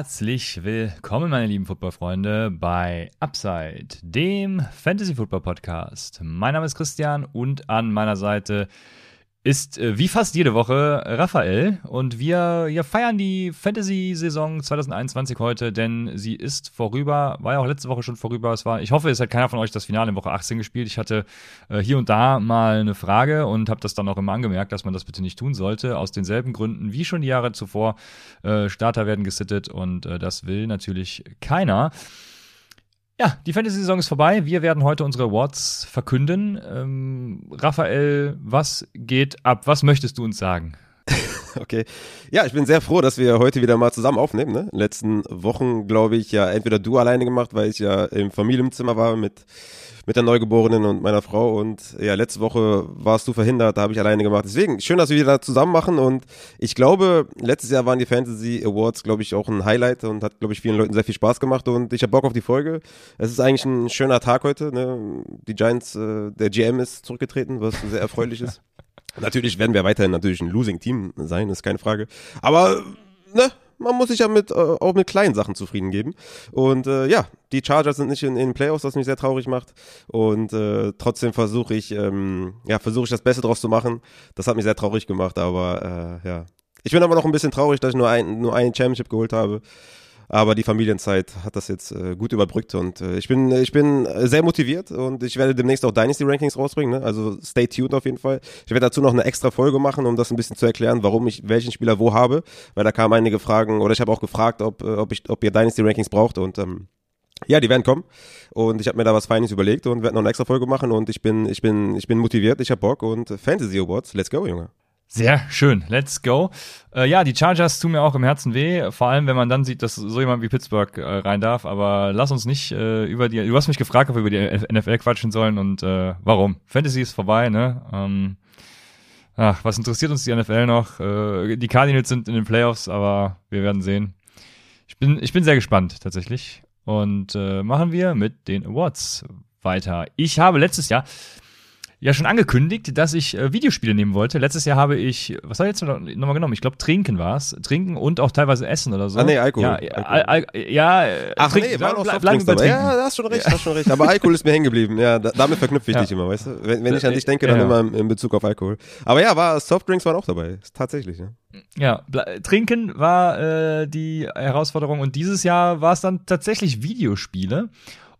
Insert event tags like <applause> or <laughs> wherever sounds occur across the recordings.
Herzlich willkommen, meine lieben Footballfreunde, bei Upside, dem Fantasy Football Podcast. Mein Name ist Christian und an meiner Seite ist äh, wie fast jede Woche Raphael und wir, wir feiern die Fantasy-Saison 2021 heute, denn sie ist vorüber, war ja auch letzte Woche schon vorüber. Es war, ich hoffe, es hat keiner von euch das Finale in Woche 18 gespielt. Ich hatte äh, hier und da mal eine Frage und habe das dann auch immer angemerkt, dass man das bitte nicht tun sollte. Aus denselben Gründen wie schon die Jahre zuvor. Äh, Starter werden gesittet und äh, das will natürlich keiner. Ja, die Fantasy-Saison ist vorbei. Wir werden heute unsere Awards verkünden. Ähm, Raphael, was geht ab? Was möchtest du uns sagen? <laughs> Okay. Ja, ich bin sehr froh, dass wir heute wieder mal zusammen aufnehmen. Ne? In den letzten Wochen, glaube ich, ja entweder du alleine gemacht, weil ich ja im Familienzimmer war mit mit der Neugeborenen und meiner Frau. Und ja, letzte Woche warst du verhindert, da habe ich alleine gemacht. Deswegen, schön, dass wir wieder zusammen machen. Und ich glaube, letztes Jahr waren die Fantasy Awards, glaube ich, auch ein Highlight und hat, glaube ich, vielen Leuten sehr viel Spaß gemacht. Und ich habe Bock auf die Folge. Es ist eigentlich ein schöner Tag heute. Ne? Die Giants, äh, der GM ist zurückgetreten, was sehr erfreulich ist. <laughs> Natürlich werden wir weiterhin natürlich ein Losing-Team sein, ist keine Frage. Aber, ne, man muss sich ja mit, äh, auch mit kleinen Sachen zufrieden geben. Und äh, ja, die Chargers sind nicht in, in den Playoffs, was mich sehr traurig macht. Und äh, trotzdem versuche ich, ähm, ja, versuche ich das Beste draus zu machen. Das hat mich sehr traurig gemacht, aber äh, ja. Ich bin aber noch ein bisschen traurig, dass ich nur ein, nur ein Championship geholt habe. Aber die Familienzeit hat das jetzt äh, gut überbrückt und äh, ich bin ich bin sehr motiviert und ich werde demnächst auch Dynasty Rankings rausbringen. Ne? Also stay tuned auf jeden Fall. Ich werde dazu noch eine extra Folge machen, um das ein bisschen zu erklären, warum ich welchen Spieler wo habe, weil da kamen einige Fragen oder ich habe auch gefragt, ob äh, ob ich ob ihr Dynasty Rankings braucht und ähm, ja, die werden kommen und ich habe mir da was Feines überlegt und werde noch eine extra Folge machen und ich bin ich bin ich bin motiviert, ich habe Bock und Fantasy Awards, let's go, Junge. Sehr schön, let's go. Äh, ja, die Chargers tun mir auch im Herzen weh, vor allem wenn man dann sieht, dass so jemand wie Pittsburgh äh, rein darf. Aber lass uns nicht äh, über die. Du hast mich gefragt, ob wir über die NFL quatschen sollen und äh, warum. Fantasy ist vorbei, ne? Ähm, ach, was interessiert uns die NFL noch? Äh, die Cardinals sind in den Playoffs, aber wir werden sehen. Ich bin, ich bin sehr gespannt tatsächlich. Und äh, machen wir mit den Awards weiter. Ich habe letztes Jahr ja schon angekündigt, dass ich äh, Videospiele nehmen wollte. Letztes Jahr habe ich, was habe ich jetzt nochmal genommen? Ich glaube, Trinken war es. Trinken und auch teilweise Essen oder so. Ah, nee, Alkohol. Ja, Alkohol. Al Al ja äh, Ach trinken, nee, war noch bleib, bleib Ja, da hast schon recht, hast schon recht. Aber Alkohol ist mir hängen geblieben. Ja, da, damit verknüpfe ich ja. dich immer, weißt du? Wenn, wenn ich an dich denke, dann ja. immer in Bezug auf Alkohol. Aber ja, war Softdrinks waren auch dabei. Tatsächlich, ja. Ja, Trinken war äh, die Herausforderung und dieses Jahr war es dann tatsächlich Videospiele.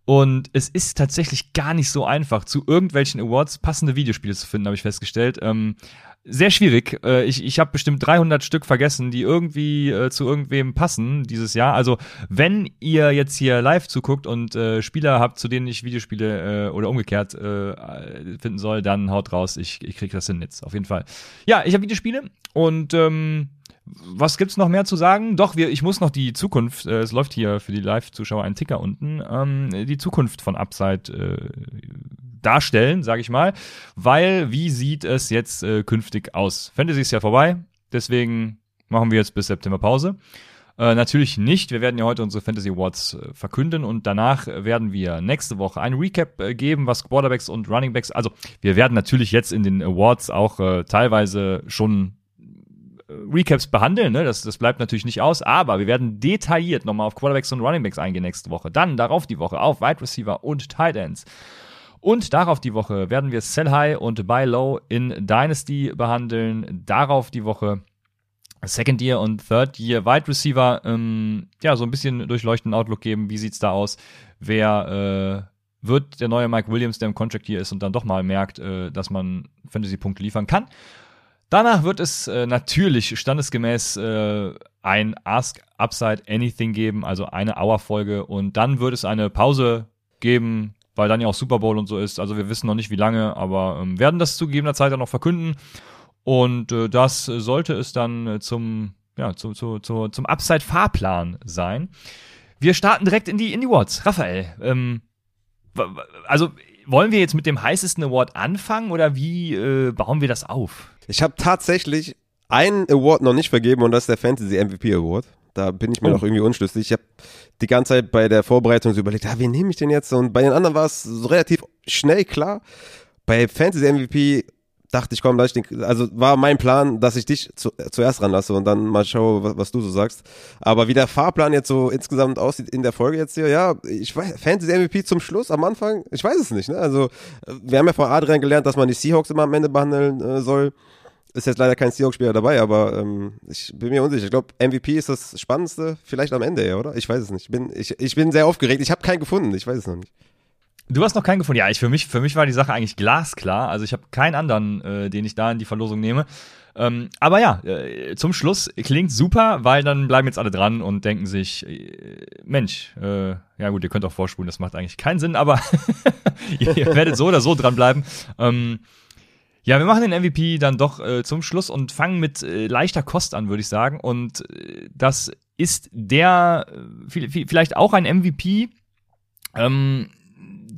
Und es ist tatsächlich gar nicht so einfach, zu irgendwelchen Awards passende Videospiele zu finden, habe ich festgestellt. Ähm, sehr schwierig. Äh, ich ich habe bestimmt 300 Stück vergessen, die irgendwie äh, zu irgendwem passen dieses Jahr. Also wenn ihr jetzt hier live zuguckt und äh, Spieler habt, zu denen ich Videospiele äh, oder umgekehrt äh, finden soll, dann haut raus. Ich, ich krieg das hin jetzt, auf jeden Fall. Ja, ich habe Videospiele und ähm, was gibt's noch mehr zu sagen? Doch, wir, ich muss noch die Zukunft, äh, es läuft hier für die Live-Zuschauer ein Ticker unten, ähm, die Zukunft von Upside äh, darstellen, sage ich mal. Weil, wie sieht es jetzt äh, künftig aus? Fantasy ist ja vorbei, deswegen machen wir jetzt bis September Pause. Äh, natürlich nicht. Wir werden ja heute unsere Fantasy Awards äh, verkünden und danach werden wir nächste Woche ein Recap äh, geben, was Quarterbacks und Runningbacks. Also wir werden natürlich jetzt in den Awards auch äh, teilweise schon Recaps behandeln, ne? das, das bleibt natürlich nicht aus, aber wir werden detailliert nochmal auf Quarterbacks und Runningbacks eingehen nächste Woche. Dann darauf die Woche auf Wide Receiver und Tight Ends. Und darauf die Woche werden wir Sell High und Buy Low in Dynasty behandeln. Darauf die Woche Second Year und Third Year Wide Receiver. Ähm, ja, so ein bisschen durchleuchtenden Outlook geben. Wie sieht's da aus? Wer äh, wird der neue Mike Williams, der im Contract hier ist und dann doch mal merkt, äh, dass man Fantasy-Punkte liefern kann? Danach wird es äh, natürlich standesgemäß äh, ein Ask Upside Anything geben, also eine Hour-Folge. Und dann wird es eine Pause geben, weil dann ja auch Super Bowl und so ist. Also wir wissen noch nicht wie lange, aber ähm, werden das zu gegebener Zeit dann noch verkünden. Und äh, das sollte es dann äh, zum, ja, zu, zu, zu, zum Upside-Fahrplan sein. wir starten direkt in die, in die Awards. Raphael, ähm, also wollen wir jetzt mit dem heißesten Award anfangen oder wie äh, bauen wir das auf? Ich habe tatsächlich einen Award noch nicht vergeben und das ist der Fantasy MVP Award. Da bin ich mir oh. noch irgendwie unschlüssig. Ich habe die ganze Zeit bei der Vorbereitung so überlegt, ah, wen nehme ich denn jetzt? Und bei den anderen war es so relativ schnell klar. Bei Fantasy MVP dachte ich, komm, lass ich den, also war mein Plan, dass ich dich zu, zuerst ranlasse und dann mal schaue, was, was, du so sagst. Aber wie der Fahrplan jetzt so insgesamt aussieht in der Folge jetzt hier, ja, ich weiß, Fantasy MVP zum Schluss, am Anfang, ich weiß es nicht, ne? Also, wir haben ja vor Adrian gelernt, dass man die Seahawks immer am Ende behandeln äh, soll. Ist jetzt leider kein Seahawks-Spieler dabei, aber ähm, ich bin mir unsicher. Ich glaube, MVP ist das Spannendste, vielleicht am Ende, oder? Ich weiß es nicht. Ich bin, ich, ich bin sehr aufgeregt. Ich habe keinen gefunden. Ich weiß es noch nicht. Du hast noch keinen gefunden. Ja, ich für mich, für mich war die Sache eigentlich glasklar. Also ich habe keinen anderen, äh, den ich da in die Verlosung nehme. Ähm, aber ja, äh, zum Schluss klingt super, weil dann bleiben jetzt alle dran und denken sich, äh, Mensch, äh, ja gut, ihr könnt auch vorspulen, das macht eigentlich keinen Sinn, aber ihr, <laughs> ihr, werdet so oder so dranbleiben. Ähm, ja, wir machen den MVP dann doch äh, zum Schluss und fangen mit äh, leichter Kost an, würde ich sagen. Und äh, das ist der, vielleicht auch ein MVP, ähm,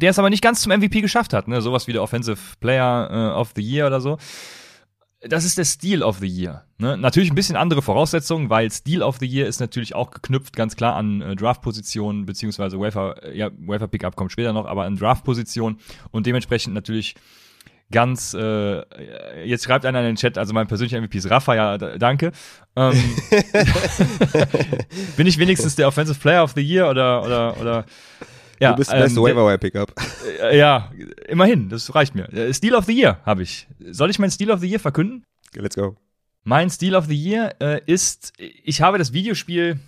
der es aber nicht ganz zum MVP geschafft hat, ne? Sowas wie der Offensive Player äh, of the Year oder so. Das ist der Steel of the Year. Ne? Natürlich ein bisschen andere Voraussetzungen, weil Steel of the Year ist natürlich auch geknüpft ganz klar an äh, Draft-Positionen, beziehungsweise Wafer, äh, ja, Wafer-Pickup kommt später noch, aber an Draft-Positionen und dementsprechend natürlich ganz, äh, jetzt schreibt einer in den Chat, also mein persönlicher MVP ist Rafa, ja, danke. Ähm, <laughs> bin ich wenigstens der Offensive Player of the Year oder, oder, oder ja, du bist der beste ähm, Waiver Pickup. Äh, ja, immerhin, das reicht mir. Äh, Steel of the Year habe ich. Soll ich mein Steel of the Year verkünden? Let's go. Mein Steel of the Year äh, ist, ich habe das Videospiel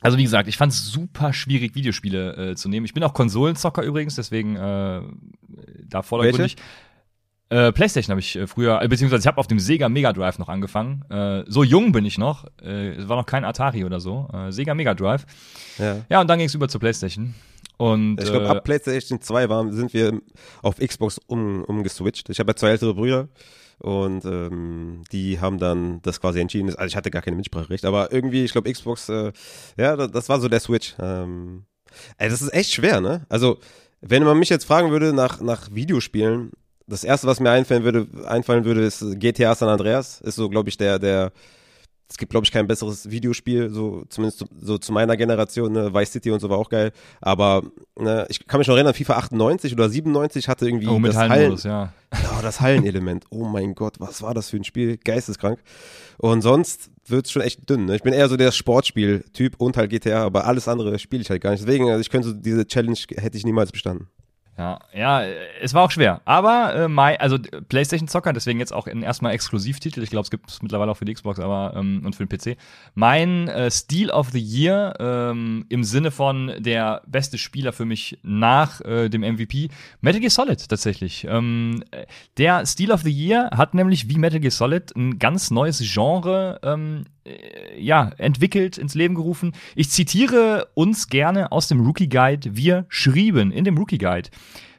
also wie gesagt, ich fand es super schwierig, Videospiele äh, zu nehmen. Ich bin auch Konsolenzocker übrigens, deswegen äh, da vordergründig. Äh, PlayStation habe ich äh, früher, äh, beziehungsweise ich habe auf dem Sega Mega Drive noch angefangen. Äh, so jung bin ich noch. Äh, es war noch kein Atari oder so. Sega Mega Drive. Ja, ja und dann ging es über zur PlayStation. Und, ich glaube, ab PlayStation 2 waren, sind wir auf Xbox um, umgeswitcht. Ich habe ja zwei ältere Brüder und ähm, die haben dann das quasi entschieden. Also ich hatte gar kein Mitspracherecht, aber irgendwie, ich glaube, Xbox, äh, ja, das, das, war so der Switch. Ähm, ey, das ist echt schwer, ne? Also, wenn man mich jetzt fragen würde nach, nach Videospielen, das erste, was mir einfallen würde, einfallen würde, ist GTA San Andreas. Ist so, glaube ich, der, der, es gibt, glaube ich, kein besseres Videospiel, so zumindest zu, so zu meiner Generation, ne? Vice City und so war auch geil. Aber ne, ich kann mich noch erinnern, FIFA 98 oder 97 hatte irgendwie oh, mit das Hallen, ja. Oh, das Hallenelement. Oh mein Gott, was war das für ein Spiel? Geisteskrank. Und sonst wird's schon echt dünn. Ne? Ich bin eher so der Sportspiel-Typ und halt GTA, aber alles andere spiele ich halt gar nicht. Deswegen, also ich könnte so diese Challenge hätte ich niemals bestanden. Ja, ja, es war auch schwer. Aber äh, my, also PlayStation Zocker, deswegen jetzt auch in erstmal Exklusivtitel. Ich glaube, es gibt es mittlerweile auch für die Xbox, aber ähm, und für den PC. Mein äh, Steel of the Year ähm, im Sinne von der beste Spieler für mich nach äh, dem MVP, Metal Gear Solid tatsächlich. Ähm, der Steel of the Year hat nämlich wie Metal Gear Solid ein ganz neues Genre ähm, äh, ja, entwickelt, ins Leben gerufen. Ich zitiere uns gerne aus dem Rookie Guide. Wir schrieben in dem Rookie Guide.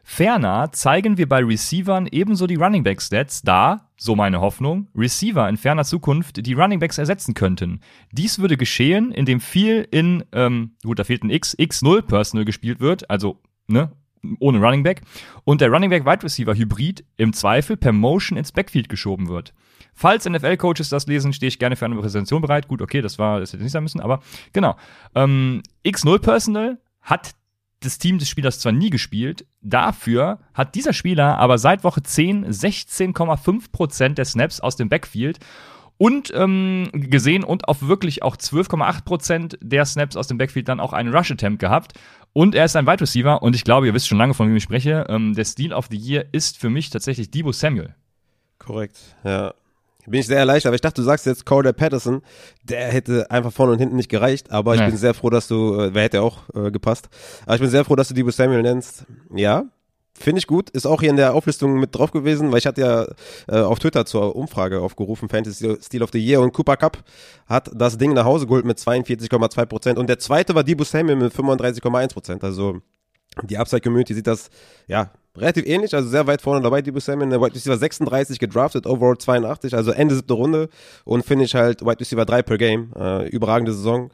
Ferner zeigen wir bei Receivern ebenso die Running Back Stats, da, so meine Hoffnung, Receiver in ferner Zukunft die Running Backs ersetzen könnten. Dies würde geschehen, indem viel in, ähm, gut, da fehlt ein X, X0 Personal gespielt wird, also, ne, ohne Running Back, und der Running Back Wide Receiver Hybrid im Zweifel per Motion ins Backfield geschoben wird. Falls NFL-Coaches das lesen, stehe ich gerne für eine Präsentation bereit. Gut, okay, das war, das hätte nicht sein müssen, aber genau. Ähm, X0 Personal hat das Team des Spielers zwar nie gespielt, dafür hat dieser Spieler aber seit Woche 10 16,5% der Snaps aus dem Backfield und ähm, gesehen und auf wirklich auch 12,8% der Snaps aus dem Backfield dann auch einen Rush-Attempt gehabt. Und er ist ein Wide Receiver und ich glaube, ihr wisst schon lange, von wem ich spreche. Ähm, der Steal of the Year ist für mich tatsächlich Debo Samuel. Korrekt, ja bin ich sehr erleichtert, aber ich dachte, du sagst jetzt Cordell Patterson, der hätte einfach vorne und hinten nicht gereicht, aber ich nee. bin sehr froh, dass du, äh, wer hätte auch äh, gepasst, aber ich bin sehr froh, dass du Debo Samuel nennst. Ja, Finde ich gut, ist auch hier in der Auflistung mit drauf gewesen, weil ich hatte ja äh, auf Twitter zur Umfrage aufgerufen, Fantasy Steel of the Year. Und Cooper Cup hat das Ding nach Hause geholt mit 42,2 Prozent. Und der zweite war Debo Samuel mit 35,1 Prozent, also die Upside Community sieht das, ja, relativ ähnlich, also sehr weit vorne dabei, Debo Samuel. Der White Receiver 36 gedraftet, Overall 82, also Ende siebte Runde und Finish halt White Receiver 3 per Game. Äh, überragende Saison.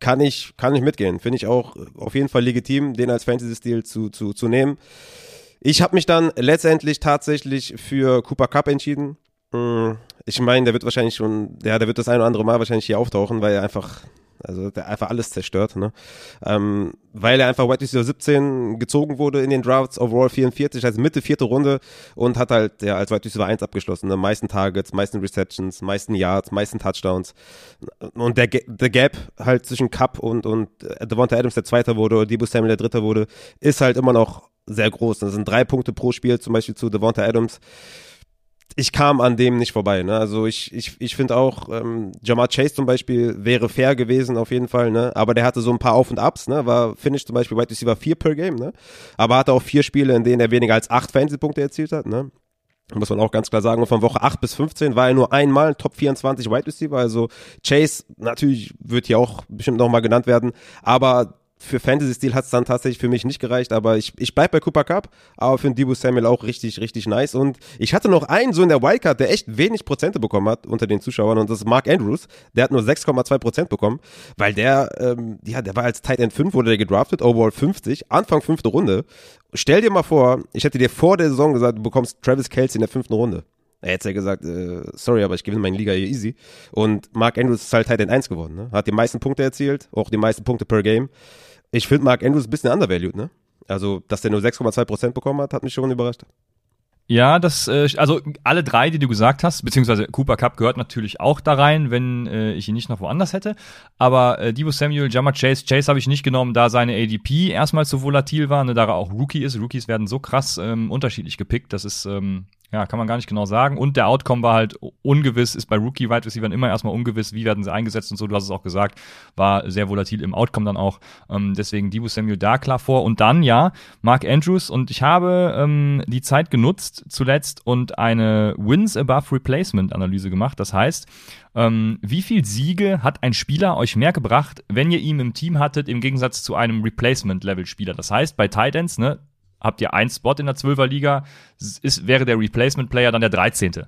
kann ich, kann ich mitgehen. Finde ich auch auf jeden Fall legitim, den als Fantasy-Stil zu, zu, zu nehmen. Ich habe mich dann letztendlich tatsächlich für Cooper Cup entschieden. Hm, ich meine, der wird wahrscheinlich schon, ja, der wird das ein oder andere Mal wahrscheinlich hier auftauchen, weil er einfach, also der einfach alles zerstört, ne? Ähm, weil er einfach White Receiver 17 gezogen wurde in den Drafts, overall 44, also Mitte vierte Runde und hat halt ja als White Receiver 1 abgeschlossen, ne? Meisten Targets, meisten Receptions, meisten Yards, meisten Touchdowns. Und der, der Gap halt zwischen Cup und, und Devonta Adams, der Zweiter wurde, oder Debo Samuel, der Dritte wurde, ist halt immer noch sehr groß. Das sind drei Punkte pro Spiel, zum Beispiel zu Devonta Adams ich kam an dem nicht vorbei. Ne? Also ich, ich, ich finde auch, ähm, Jamar Chase zum Beispiel wäre fair gewesen auf jeden Fall, ne? aber der hatte so ein paar Auf und Abs, ne? war Finish zum Beispiel Wide Receiver 4 per Game, ne? aber hatte auch vier Spiele, in denen er weniger als acht Fantasy-Punkte erzielt hat. Ne? Muss man auch ganz klar sagen. Und von Woche 8 bis 15 war er nur einmal Top 24 Wide Receiver. Also Chase, natürlich wird hier auch bestimmt nochmal genannt werden. Aber für Fantasy-Stil hat es dann tatsächlich für mich nicht gereicht, aber ich, ich bleib bei Cooper Cup, aber für Debo Samuel auch richtig, richtig nice. Und ich hatte noch einen so in der Wildcard, der echt wenig Prozente bekommen hat unter den Zuschauern und das ist Mark Andrews. Der hat nur 6,2 Prozent bekommen, weil der, ähm, ja, der war als Tight End 5, wurde der gedraftet, overall 50, Anfang fünfte Runde. Stell dir mal vor, ich hätte dir vor der Saison gesagt, du bekommst Travis Kelsey in der fünften Runde. Er hätte ja gesagt, äh, sorry, aber ich gewinne meine Liga hier easy. Und Mark Andrews ist halt Tight End 1 geworden, ne? Hat die meisten Punkte erzielt, auch die meisten Punkte per Game. Ich finde Mark Andrews ein bisschen undervalued, ne? Also, dass der nur 6,2% bekommen hat, hat mich schon überrascht. Ja, das, äh, also alle drei, die du gesagt hast, beziehungsweise Cooper Cup gehört natürlich auch da rein, wenn äh, ich ihn nicht noch woanders hätte. Aber äh, Debo Samuel, Jammer Chase, Chase habe ich nicht genommen, da seine ADP erstmal so volatil war, ne, da er auch Rookie ist. Rookies werden so krass ähm, unterschiedlich gepickt, das ist ähm, ja, kann man gar nicht genau sagen. Und der Outcome war halt ungewiss, ist bei Rookie Wide Receivers immer erstmal ungewiss, wie werden sie eingesetzt und so. Du hast es auch gesagt, war sehr volatil im Outcome dann auch. Ähm, deswegen Dibu Samuel da klar vor. Und dann, ja, Mark Andrews. Und ich habe ähm, die Zeit genutzt zuletzt und eine Wins Above Replacement Analyse gemacht. Das heißt, ähm, wie viel Siege hat ein Spieler euch mehr gebracht, wenn ihr ihn im Team hattet, im Gegensatz zu einem Replacement-Level-Spieler? Das heißt, bei Titans, ne, habt ihr einen Spot in der 12er Liga, ist, wäre der Replacement Player dann der 13.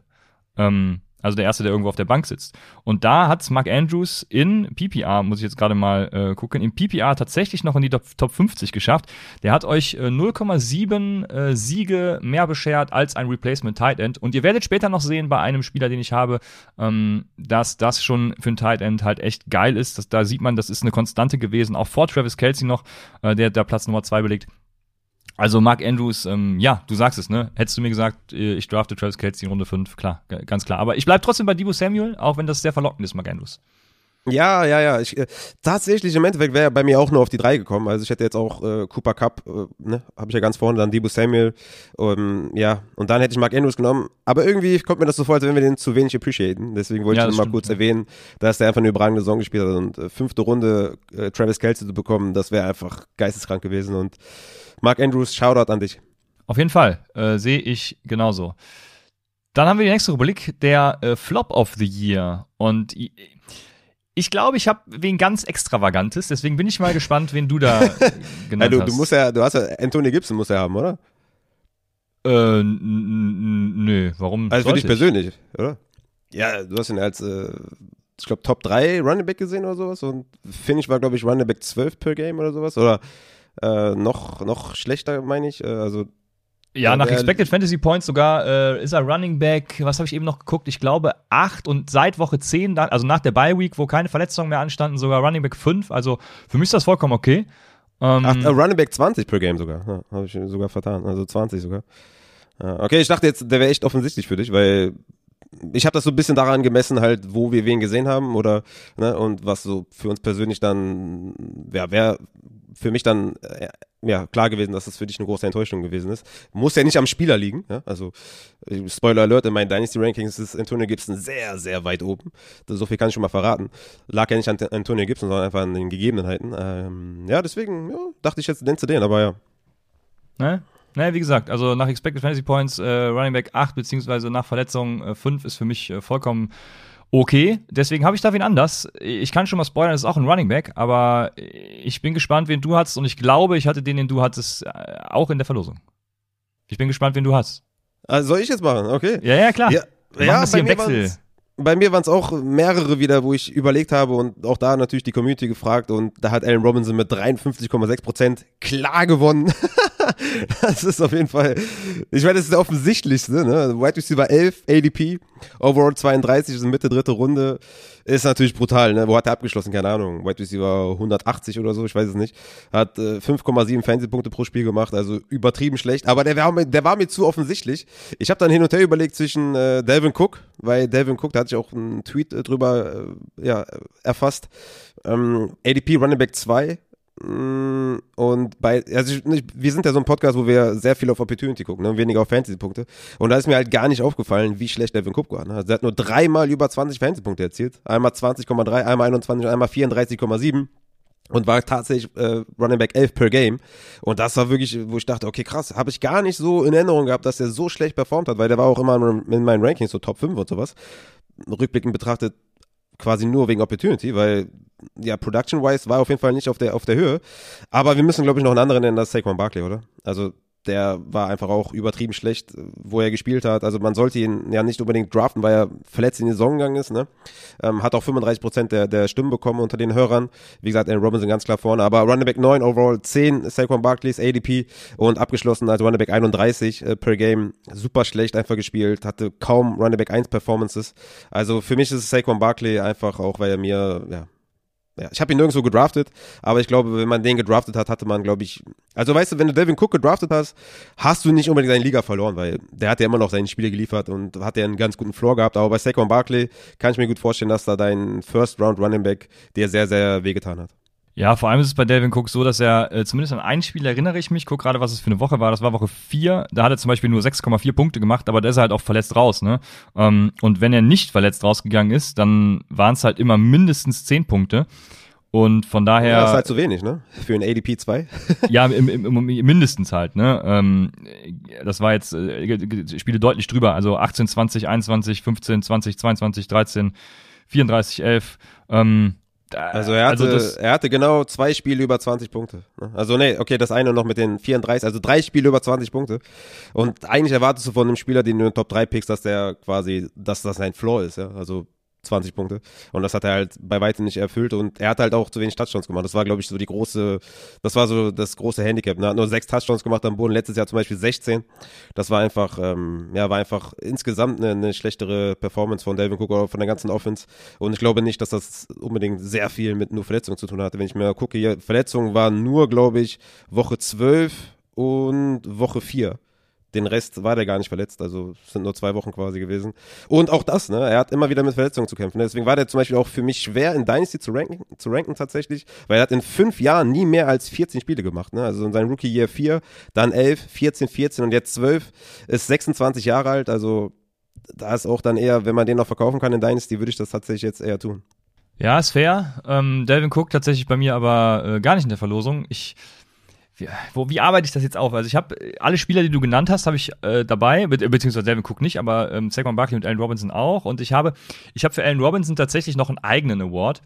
Ähm, also der erste, der irgendwo auf der Bank sitzt. Und da hat Mark Andrews in PPR, muss ich jetzt gerade mal äh, gucken, in PPR tatsächlich noch in die Top, Top 50 geschafft. Der hat euch äh, 0,7 äh, Siege mehr beschert als ein Replacement Tight End. Und ihr werdet später noch sehen bei einem Spieler, den ich habe, ähm, dass das schon für ein Tight End halt echt geil ist. Das, da sieht man, das ist eine Konstante gewesen. Auch vor Travis Kelsey noch, äh, der da Platz Nummer 2 belegt. Also Mark Andrews, ähm, ja, du sagst es, ne? Hättest du mir gesagt, äh, ich drafte Travis Kelsey in Runde 5, klar, ganz klar. Aber ich bleib trotzdem bei Debo Samuel, auch wenn das sehr verlockend ist, Mark Andrews. Ja, ja, ja. Ich, äh, tatsächlich im Endeffekt wäre er bei mir auch nur auf die drei gekommen. Also ich hätte jetzt auch äh, Cooper Cup, äh, ne, habe ich ja ganz vorne, dann Debo Samuel, ähm, ja, und dann hätte ich Mark Andrews genommen. Aber irgendwie kommt mir das so vor, als wenn wir den zu wenig appreciaten. Deswegen wollte ja, ich nur mal kurz ja. erwähnen, dass der einfach eine überragende Saison gespielt hat und äh, fünfte Runde äh, Travis Kelsey zu bekommen, das wäre einfach geisteskrank gewesen und Mark Andrews, Shoutout an dich. Auf jeden Fall, äh, sehe ich genauso. Dann haben wir die nächste Rubrik, der äh, Flop of the Year. Und ich glaube, ich habe wen ganz Extravagantes, deswegen bin ich mal gespannt, wen du da <laughs> genannt ja, du, hast. Du musst ja, du hast ja, Anthony Gibson muss er haben, oder? Äh, nö, warum? Also für dich persönlich, oder? Ja, du hast ihn als, äh, ich glaube, Top 3 Running Back gesehen oder sowas und Finish war, glaube ich, Running Back 12 per Game oder sowas. Oder äh, noch, noch schlechter, meine ich. Äh, also ja, nach Expected Fantasy Points sogar äh, ist er Running Back, was habe ich eben noch geguckt? Ich glaube 8 und seit Woche 10, also nach der Bye Week, wo keine Verletzungen mehr anstanden, sogar Running Back 5. Also für mich ist das vollkommen okay. Ähm, Ach, äh, Running Back 20 per Game sogar. Ja, habe ich sogar vertan. Also 20 sogar. Ja, okay, ich dachte jetzt, der wäre echt offensichtlich für dich, weil ich habe das so ein bisschen daran gemessen, halt, wo wir wen gesehen haben oder ne, und was so für uns persönlich dann, ja, wer für mich dann äh, ja klar gewesen, dass das für dich eine große Enttäuschung gewesen ist. Muss ja nicht am Spieler liegen. Ja? Also Spoiler Alert: In meinen Dynasty Rankings ist Antonio Gibson sehr, sehr weit oben. So viel kann ich schon mal verraten. Lag ja nicht an Antonio Gibson, sondern einfach an den Gegebenheiten. Ähm, ja, deswegen ja, dachte ich jetzt nennst du den, aber ja. Ne? Naja, wie gesagt, also nach Expected Fantasy Points äh, Running Back 8 beziehungsweise nach Verletzung äh, 5 ist für mich äh, vollkommen okay. Deswegen habe ich da wen anders. Ich kann schon mal spoilern, das ist auch ein Running Back, aber ich bin gespannt, wen du hast und ich glaube, ich hatte den, den du hattest, äh, auch in der Verlosung. Ich bin gespannt, wen du hast. Also soll ich jetzt machen? Okay. Ja, ja, klar. Ja, Wir ja, hier im Wechsel. bei mir waren es auch mehrere wieder, wo ich überlegt habe und auch da natürlich die Community gefragt und da hat Allen Robinson mit 53,6 Prozent klar gewonnen. <laughs> <laughs> das ist auf jeden Fall, ich meine, das ist der offensichtlichste, ne? Wide Receiver 11, ADP, Overall 32, ist Mitte dritte Runde, ist natürlich brutal, ne? Wo hat er abgeschlossen? Keine Ahnung, Wide Receiver 180 oder so, ich weiß es nicht. Hat äh, 5,7 Fantasy-Punkte pro Spiel gemacht, also übertrieben schlecht, aber der war mir, der war mir zu offensichtlich. Ich habe dann hin und her überlegt zwischen äh, Delvin Cook, weil Delvin Cook, da hatte ich auch einen Tweet äh, drüber äh, ja, erfasst, ähm, ADP Running Back 2, Mm, und bei, also ich, wir sind ja so ein Podcast, wo wir sehr viel auf Opportunity gucken, ne? weniger auf Fantasy-Punkte. Und da ist mir halt gar nicht aufgefallen, wie schlecht Devin Cook war. Ne? Also er hat nur dreimal über 20 Fantasy-Punkte erzielt. Einmal 20,3, einmal 21, einmal 34,7 und war tatsächlich äh, Running Back 11 per Game. Und das war wirklich, wo ich dachte, okay, krass, habe ich gar nicht so in Erinnerung gehabt, dass er so schlecht performt hat, weil der war auch immer in meinen Rankings so Top 5 und sowas. Rückblickend betrachtet quasi nur wegen Opportunity, weil ja, production-wise war auf jeden Fall nicht auf der, auf der Höhe. Aber wir müssen, glaube ich, noch einen anderen nennen, das ist Saquon Barkley, oder? Also der war einfach auch übertrieben schlecht, wo er gespielt hat. Also man sollte ihn ja nicht unbedingt draften, weil er verletzt in die Saison gegangen ist. Ne? Ähm, hat auch 35 Prozent der, der Stimmen bekommen unter den Hörern. Wie gesagt, Aaron Robinson ganz klar vorne. Aber Running Back 9, overall 10, Saquon Barkleys, ADP und abgeschlossen als Running Back 31 äh, per Game. Super schlecht einfach gespielt, hatte kaum Running Back 1 Performances. Also für mich ist Saquon Barkley einfach auch, weil er mir ja, ja, ich habe ihn nirgendwo gedraftet, aber ich glaube, wenn man den gedraftet hat, hatte man, glaube ich, also weißt du, wenn du Devin Cook gedraftet hast, hast du nicht unbedingt seine Liga verloren, weil der hat ja immer noch seine Spiele geliefert und hat ja einen ganz guten Floor gehabt, aber bei Saquon Barkley kann ich mir gut vorstellen, dass da dein First Round Running Back dir sehr, sehr wehgetan hat. Ja, vor allem ist es bei Delvin Cook so, dass er, äh, zumindest an ein Spiel erinnere ich mich, guck gerade, was es für eine Woche war, das war Woche 4, da hat er zum Beispiel nur 6,4 Punkte gemacht, aber der ist halt auch verletzt raus, ne? Ähm, und wenn er nicht verletzt rausgegangen ist, dann waren es halt immer mindestens 10 Punkte. Und von daher. Ja, das ist halt zu wenig, ne? Für ein ADP 2. <laughs> ja, im, im, im, mindestens halt, ne? Ähm, das war jetzt äh, Spiele deutlich drüber. Also 18, 20, 21, 15, 20, 22, 13, 34, 11. Ähm, also er hatte, also er hatte genau zwei Spiele über 20 Punkte. Ne? Also nee, okay, das eine noch mit den 34, also drei Spiele über 20 Punkte. Und eigentlich erwartest du von einem Spieler, den du in den Top 3 pickst, dass der quasi, dass das ein Floor ist, ja. Also 20 Punkte. Und das hat er halt bei weitem nicht erfüllt und er hat halt auch zu wenig Touchdowns gemacht. Das war, glaube ich, so die große, das war so das große Handicap. Er hat nur sechs Touchdowns gemacht am Boden, letztes Jahr zum Beispiel 16. Das war einfach, ähm, ja, war einfach insgesamt eine, eine schlechtere Performance von Delvin Cook oder von der ganzen Offense. Und ich glaube nicht, dass das unbedingt sehr viel mit nur Verletzungen zu tun hatte. Wenn ich mir gucke, hier, Verletzungen waren nur, glaube ich, Woche 12 und Woche 4. Den Rest war der gar nicht verletzt, also sind nur zwei Wochen quasi gewesen. Und auch das, ne? Er hat immer wieder mit Verletzungen zu kämpfen. Deswegen war der zum Beispiel auch für mich schwer in Dynasty zu ranken, zu ranken tatsächlich, weil er hat in fünf Jahren nie mehr als 14 Spiele gemacht, ne? Also in seinem Rookie Year 4, dann 11, 14, 14 und jetzt 12, ist 26 Jahre alt, also da ist auch dann eher, wenn man den noch verkaufen kann in Dynasty, würde ich das tatsächlich jetzt eher tun. Ja, ist fair. Ähm, Delvin Cook tatsächlich bei mir aber äh, gar nicht in der Verlosung. Ich wie, wo, wie arbeite ich das jetzt auf? Also ich habe alle Spieler, die du genannt hast, habe ich äh, dabei, be beziehungsweise Devin Cook nicht, aber ähm, Saquon Barkley und Allen Robinson auch. Und ich habe, ich habe für Allen Robinson tatsächlich noch einen eigenen Award.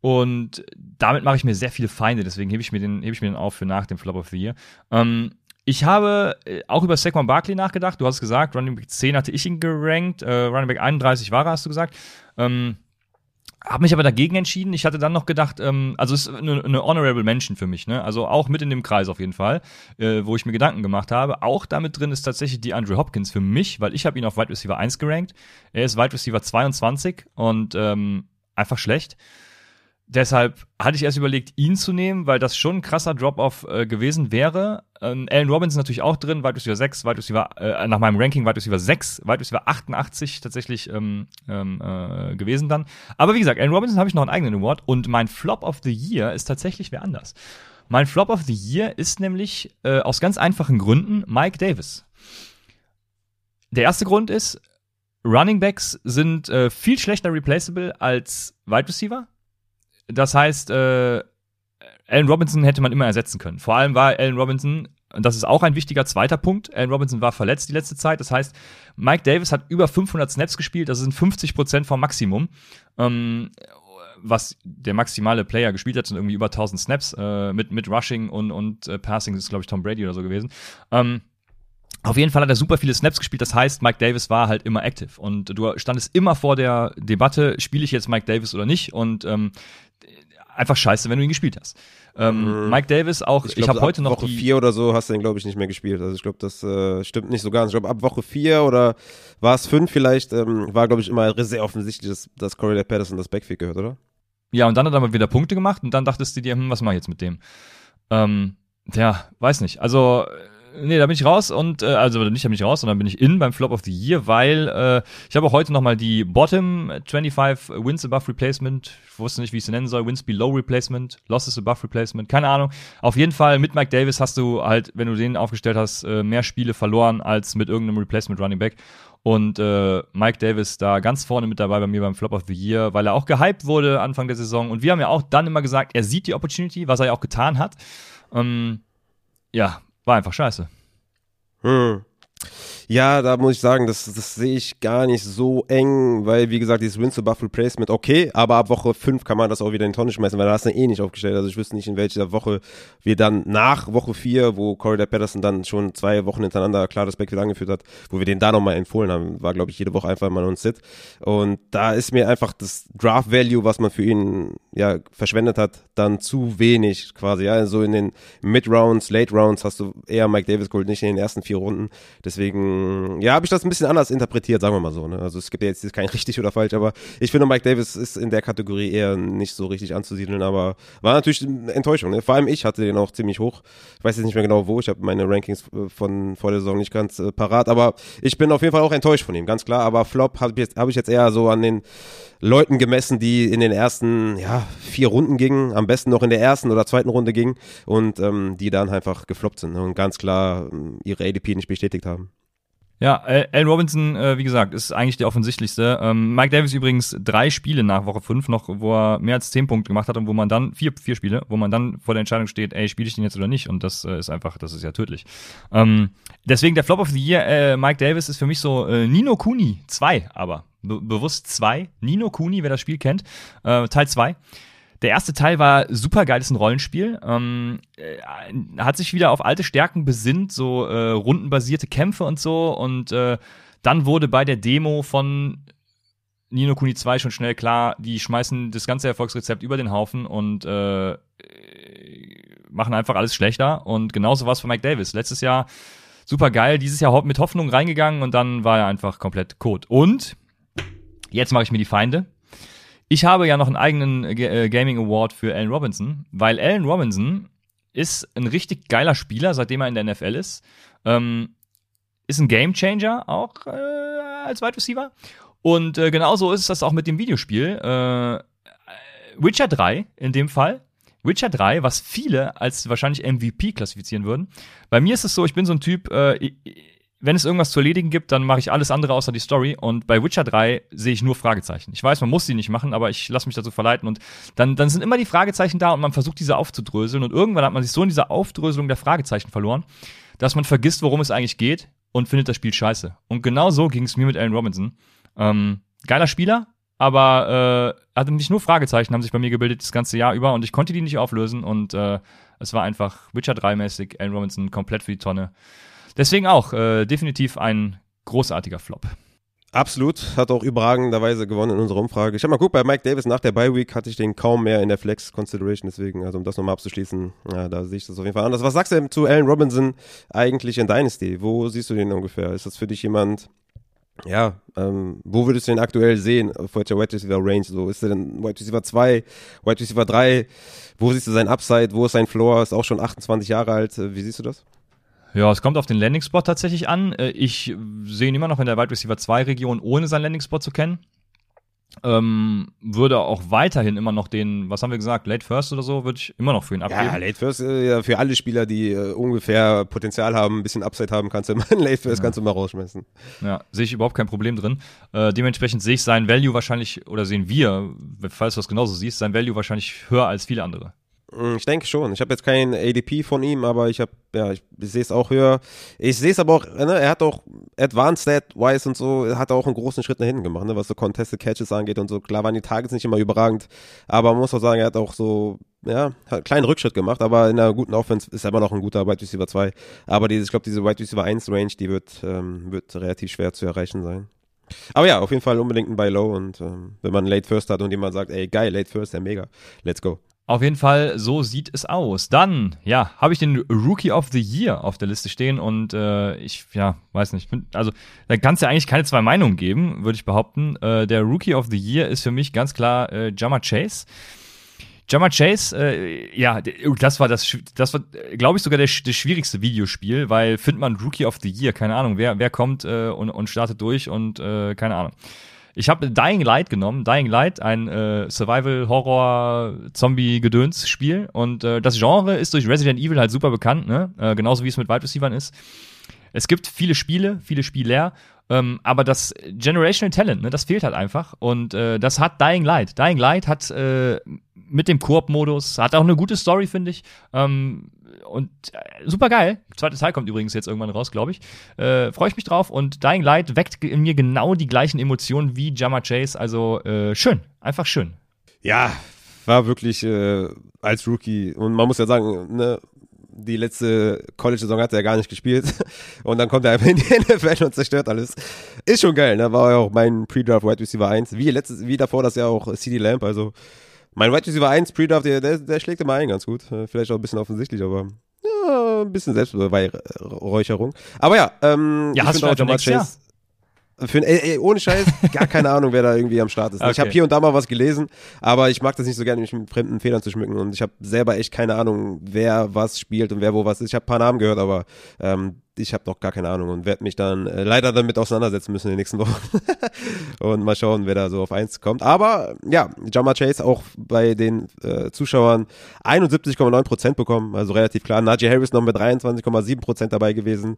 Und damit mache ich mir sehr viele Feinde, deswegen hebe ich mir den, hebe ich mir den auf für nach dem Flop of the Year. Ähm, ich habe äh, auch über Saquon Barkley nachgedacht. Du hast gesagt, Running Back 10 hatte ich ihn gerankt, äh, Running Back 31 war er, hast du gesagt. Ähm, habe mich aber dagegen entschieden. Ich hatte dann noch gedacht, ähm, also es ist eine, eine honorable Mention für mich, ne? Also auch mit in dem Kreis auf jeden Fall, äh, wo ich mir Gedanken gemacht habe. Auch damit drin ist tatsächlich die Andrew Hopkins für mich, weil ich habe ihn auf Wide Receiver 1 gerankt. Er ist Wide Receiver 22 und ähm, einfach schlecht. Deshalb hatte ich erst überlegt, ihn zu nehmen, weil das schon ein krasser Drop-off äh, gewesen wäre. Ähm, Allen Robinson natürlich auch drin, Wide Receiver 6, Wide Receiver, äh, nach meinem Ranking Wide Receiver 6, Wide Receiver 88 tatsächlich ähm, ähm, äh, gewesen dann. Aber wie gesagt, Allen Robinson habe ich noch einen eigenen Award und mein Flop of the Year ist tatsächlich wer anders. Mein Flop of the Year ist nämlich äh, aus ganz einfachen Gründen Mike Davis. Der erste Grund ist, Running Backs sind äh, viel schlechter replaceable als Wide Receiver das heißt, äh, Allen Robinson hätte man immer ersetzen können. Vor allem war Allen Robinson, und das ist auch ein wichtiger zweiter Punkt, Allen Robinson war verletzt die letzte Zeit. Das heißt, Mike Davis hat über 500 Snaps gespielt, das sind 50 Prozent vom Maximum. Ähm, was der maximale Player gespielt hat, sind irgendwie über 1000 Snaps äh, mit, mit Rushing und, und äh, Passing, das ist glaube ich Tom Brady oder so gewesen. Ähm, Auf jeden Fall hat er super viele Snaps gespielt, das heißt, Mike Davis war halt immer active. Und du standest immer vor der Debatte, spiele ich jetzt Mike Davis oder nicht? Und ähm, einfach scheiße, wenn du ihn gespielt hast. Ähm, mhm. Mike Davis auch, ich, ich habe heute noch Woche die vier oder so hast du ihn glaube ich nicht mehr gespielt. Also ich glaube, das äh, stimmt nicht so ganz. Ich glaube ab Woche vier oder war es fünf vielleicht, ähm, war glaube ich immer sehr offensichtlich, dass, dass Corey Patterson das Backfield gehört, oder? Ja, und dann hat er mal wieder Punkte gemacht und dann dachtest du dir, hm, was mach ich jetzt mit dem? Ähm, ja, weiß nicht. Also nee, da bin ich raus und äh, also nicht da bin ich raus, sondern bin ich in beim Flop of the Year, weil äh, ich habe auch heute nochmal die Bottom 25 Wins Above Replacement, ich wusste nicht, wie ich sie nennen soll, Wins Below Replacement, Losses Above Replacement, keine Ahnung. Auf jeden Fall mit Mike Davis hast du halt, wenn du den aufgestellt hast, äh, mehr Spiele verloren als mit irgendeinem Replacement Running Back. Und äh, Mike Davis da ganz vorne mit dabei bei mir beim Flop of the Year, weil er auch gehypt wurde Anfang der Saison. Und wir haben ja auch dann immer gesagt, er sieht die Opportunity, was er ja auch getan hat. Ähm, ja, war einfach scheiße. Hm. Ja, da muss ich sagen, das, das sehe ich gar nicht so eng, weil, wie gesagt, dieses Win to Buffalo Placement, okay, aber ab Woche 5 kann man das auch wieder in die Tonne schmeißen, weil da hast du eh nicht aufgestellt. Also ich wüsste nicht, in welcher Woche wir dann nach Woche 4, wo Corey Patterson dann schon zwei Wochen hintereinander klar das Backfield angeführt hat, wo wir den da nochmal empfohlen haben, war, glaube ich, jede Woche einfach mal ein Sit. Und da ist mir einfach das Draft Value, was man für ihn ja verschwendet hat, dann zu wenig quasi. Ja, so in den Mid-Rounds, Late-Rounds hast du eher Mike Davis geholt, nicht in den ersten vier Runden. Deswegen ja, habe ich das ein bisschen anders interpretiert, sagen wir mal so. Ne? Also es gibt ja jetzt kein richtig oder falsch, aber ich finde, Mike Davis ist in der Kategorie eher nicht so richtig anzusiedeln, aber war natürlich eine Enttäuschung. Ne? Vor allem ich hatte den auch ziemlich hoch. Ich weiß jetzt nicht mehr genau wo, ich habe meine Rankings äh, von vor der Saison nicht ganz äh, parat, aber ich bin auf jeden Fall auch enttäuscht von ihm, ganz klar. Aber Flop habe ich, jetzt, hab ich jetzt eher so an den Leuten gemessen, die in den ersten ja, vier Runden gingen, am besten noch in der ersten oder zweiten Runde gingen und ähm, die dann einfach gefloppt sind ne? und ganz klar ähm, ihre ADP nicht bestätigt haben. Ja, Allen Robinson, äh, wie gesagt, ist eigentlich der offensichtlichste. Ähm, Mike Davis übrigens drei Spiele nach Woche 5 noch, wo er mehr als zehn Punkte gemacht hat und wo man dann, vier, vier Spiele, wo man dann vor der Entscheidung steht, ey, spiele ich den jetzt oder nicht? Und das äh, ist einfach, das ist ja tödlich. Ähm, deswegen der Flop of the Year, äh, Mike Davis ist für mich so äh, Nino Kuni 2, aber be bewusst 2. Nino Kuni, wer das Spiel kennt, äh, Teil 2. Der erste Teil war super geil, ist ein Rollenspiel. Ähm, äh, hat sich wieder auf alte Stärken besinnt, so äh, rundenbasierte Kämpfe und so. Und äh, dann wurde bei der Demo von Nino Kuni 2 schon schnell klar, die schmeißen das ganze Erfolgsrezept über den Haufen und äh, machen einfach alles schlechter. Und genauso war es für Mike Davis. Letztes Jahr super geil, dieses Jahr mit Hoffnung reingegangen und dann war er einfach komplett tot. Und jetzt mache ich mir die Feinde. Ich habe ja noch einen eigenen äh, Gaming Award für Allen Robinson, weil Allen Robinson ist ein richtig geiler Spieler, seitdem er in der NFL ist. Ähm, ist ein Game Changer auch äh, als Wide Receiver. Und äh, genauso ist das auch mit dem Videospiel. Äh, Witcher 3 in dem Fall. Witcher 3, was viele als wahrscheinlich MVP klassifizieren würden. Bei mir ist es so, ich bin so ein Typ, äh, wenn es irgendwas zu erledigen gibt, dann mache ich alles andere außer die Story. Und bei Witcher 3 sehe ich nur Fragezeichen. Ich weiß, man muss sie nicht machen, aber ich lasse mich dazu verleiten. Und dann, dann sind immer die Fragezeichen da und man versucht, diese aufzudröseln. Und irgendwann hat man sich so in dieser Aufdröselung der Fragezeichen verloren, dass man vergisst, worum es eigentlich geht und findet das Spiel scheiße. Und genau so ging es mir mit Alan Robinson. Ähm, geiler Spieler, aber äh, hatte nicht nur Fragezeichen, haben sich bei mir gebildet das ganze Jahr über und ich konnte die nicht auflösen. Und äh, es war einfach Witcher 3-mäßig, Alan Robinson komplett für die Tonne. Deswegen auch äh, definitiv ein großartiger Flop. Absolut, hat auch überragenderweise gewonnen in unserer Umfrage. Ich habe mal geguckt, bei Mike Davis nach der Bye Week hatte ich den kaum mehr in der Flex Consideration, deswegen, also um das nochmal abzuschließen, ja, da sehe ich das auf jeden Fall anders. Was sagst du zu Allen Robinson eigentlich in Dynasty? Wo siehst du den ungefähr? Ist das für dich jemand, ja, ähm, wo würdest du den aktuell sehen auf welcher Wide Receiver Range? So, ist er denn Wide Receiver 2, Wide Receiver 3? Wo siehst du sein Upside? Wo ist sein Floor? Ist auch schon 28 Jahre alt. Wie siehst du das? Ja, es kommt auf den Landing-Spot tatsächlich an. Äh, ich sehe ihn immer noch in der Wide Receiver 2 Region, ohne seinen Landing-Spot zu kennen. Ähm, würde auch weiterhin immer noch den, was haben wir gesagt, Late First oder so, würde ich immer noch für ihn abgeben. Ja, Late First, äh, für alle Spieler, die äh, ungefähr Potenzial haben, ein bisschen Upside haben, kannst du immer Late First ja. kannst du immer rausschmeißen. Ja, sehe ich überhaupt kein Problem drin. Äh, dementsprechend sehe ich sein Value wahrscheinlich, oder sehen wir, falls du das genauso siehst, sein Value wahrscheinlich höher als viele andere. Mm, ich denke schon. Ich habe jetzt kein ADP von ihm, aber ich habe, ja, ich, ich sehe es auch höher. Ich sehe es aber auch, ne, er hat auch Advanced Stat-wise und so, hat auch einen großen Schritt nach hinten gemacht, ne, was so Contested Catches angeht und so. Klar waren die Targets nicht immer überragend, aber man muss auch sagen, er hat auch so, ja, hat einen kleinen Rückschritt gemacht, aber in einer guten Offense ist er immer noch ein guter Wide Receiver 2. Aber diese, ich glaube, diese Wide Receiver 1 Range, die wird, ähm, wird relativ schwer zu erreichen sein. Aber ja, auf jeden Fall unbedingt ein Buy Low und ähm, wenn man Late First hat und jemand sagt, ey, geil, Late First, ja mega, let's go. Auf jeden Fall, so sieht es aus. Dann, ja, habe ich den Rookie of the Year auf der Liste stehen und äh, ich, ja, weiß nicht. Also, da kann es ja eigentlich keine zwei Meinungen geben, würde ich behaupten. Äh, der Rookie of the Year ist für mich ganz klar äh, Jammer Chase. Jammer Chase, äh, ja, das war das, das war, glaube ich, sogar der, das schwierigste Videospiel, weil findet man Rookie of the Year, keine Ahnung, wer, wer kommt äh, und, und startet durch und äh, keine Ahnung. Ich habe Dying Light genommen. Dying Light, ein äh, Survival-Horror-Zombie-Gedöns-Spiel. Und äh, das Genre ist durch Resident Evil halt super bekannt, ne? Äh, genauso wie es mit Wide Receivern ist. Es gibt viele Spiele, viele Spieler, ähm, aber das Generational Talent, ne, das fehlt halt einfach. Und äh, das hat Dying Light. Dying Light hat äh, mit dem Koop-Modus, hat auch eine gute Story, finde ich. Ähm, und äh, super geil. Zweite Teil kommt übrigens jetzt irgendwann raus, glaube ich. Äh, Freue ich mich drauf. Und Dying Light weckt in mir genau die gleichen Emotionen wie Jammer Chase. Also äh, schön, einfach schön. Ja, war wirklich äh, als Rookie. Und man muss ja sagen, ne, die letzte College-Saison hat er gar nicht gespielt. <laughs> Und dann kommt er einfach in die <laughs> NFL und zerstört alles. Ist schon geil, ne? War ja auch mein Pre-Draft Wide Receiver 1. Wie letztes, wie davor das ja auch CD Lamp. Also mein Wide Receiver 1 Pre-Draft, der, der, der schlägt immer ein ganz gut. Äh, vielleicht auch ein bisschen offensichtlich, aber ja, ein bisschen Selbstbeweihräucherung. Aber ja, ähm, ja, ich hast du auch Jamar Chase. Für, ey, ey, ohne Scheiß, gar keine Ahnung, wer da irgendwie am Start ist. Okay. Ich habe hier und da mal was gelesen, aber ich mag das nicht so gerne, mich mit fremden Federn zu schmücken. Und ich habe selber echt keine Ahnung, wer was spielt und wer wo was ist. Ich habe ein paar Namen gehört, aber ähm, ich habe noch gar keine Ahnung und werde mich dann äh, leider damit auseinandersetzen müssen in den nächsten Wochen. <laughs> und mal schauen, wer da so auf eins kommt. Aber ja, Jama Chase auch bei den äh, Zuschauern 71,9% bekommen, also relativ klar. Najee Harris noch mit 23,7% dabei gewesen.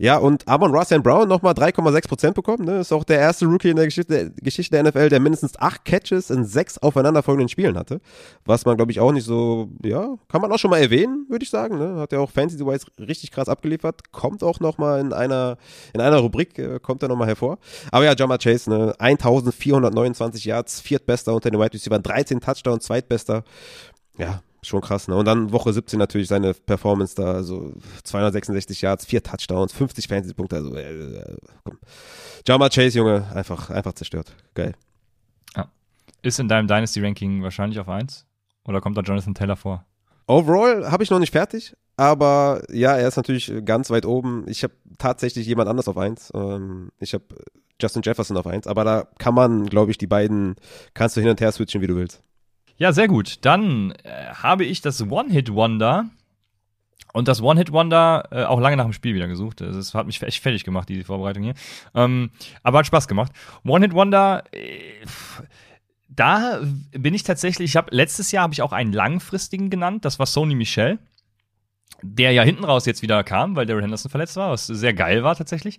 Ja, und Amon Ross Brown nochmal 3,6% bekommen. Ne? Ist auch der erste Rookie in der Geschichte, Geschichte der NFL, der mindestens acht Catches in sechs aufeinanderfolgenden Spielen hatte. Was man, glaube ich, auch nicht so, ja, kann man auch schon mal erwähnen, würde ich sagen. Ne? Hat ja auch Fantasy-wise richtig krass abgeliefert. Kommt auch nochmal in einer, in einer Rubrik, äh, kommt er nochmal hervor. Aber ja, Jamar Chase, ne? 1429 Yards, viertbester unter den Wide Receiver, 13 Touchdowns, zweitbester. Ja, Schon krass, ne? Und dann Woche 17 natürlich seine Performance da, also 266 Yards, vier Touchdowns, 50 Fantasy-Punkte, also äh, äh, komm. Jama Chase, Junge, einfach, einfach zerstört. Geil. Ja. Ist in deinem Dynasty-Ranking wahrscheinlich auf 1? Oder kommt da Jonathan Taylor vor? Overall habe ich noch nicht fertig, aber ja, er ist natürlich ganz weit oben. Ich habe tatsächlich jemand anders auf 1. Ähm, ich habe Justin Jefferson auf 1, aber da kann man, glaube ich, die beiden, kannst du hin und her switchen, wie du willst. Ja, sehr gut. Dann äh, habe ich das One-Hit-Wonder und das One-Hit-Wonder äh, auch lange nach dem Spiel wieder gesucht. Das hat mich echt fertig gemacht, die Vorbereitung hier. Ähm, aber hat Spaß gemacht. One-Hit-Wonder, äh, da bin ich tatsächlich, ich habe letztes Jahr habe ich auch einen langfristigen genannt, das war Sony Michel der ja hinten raus jetzt wieder kam, weil Daryl Henderson verletzt war, was sehr geil war tatsächlich.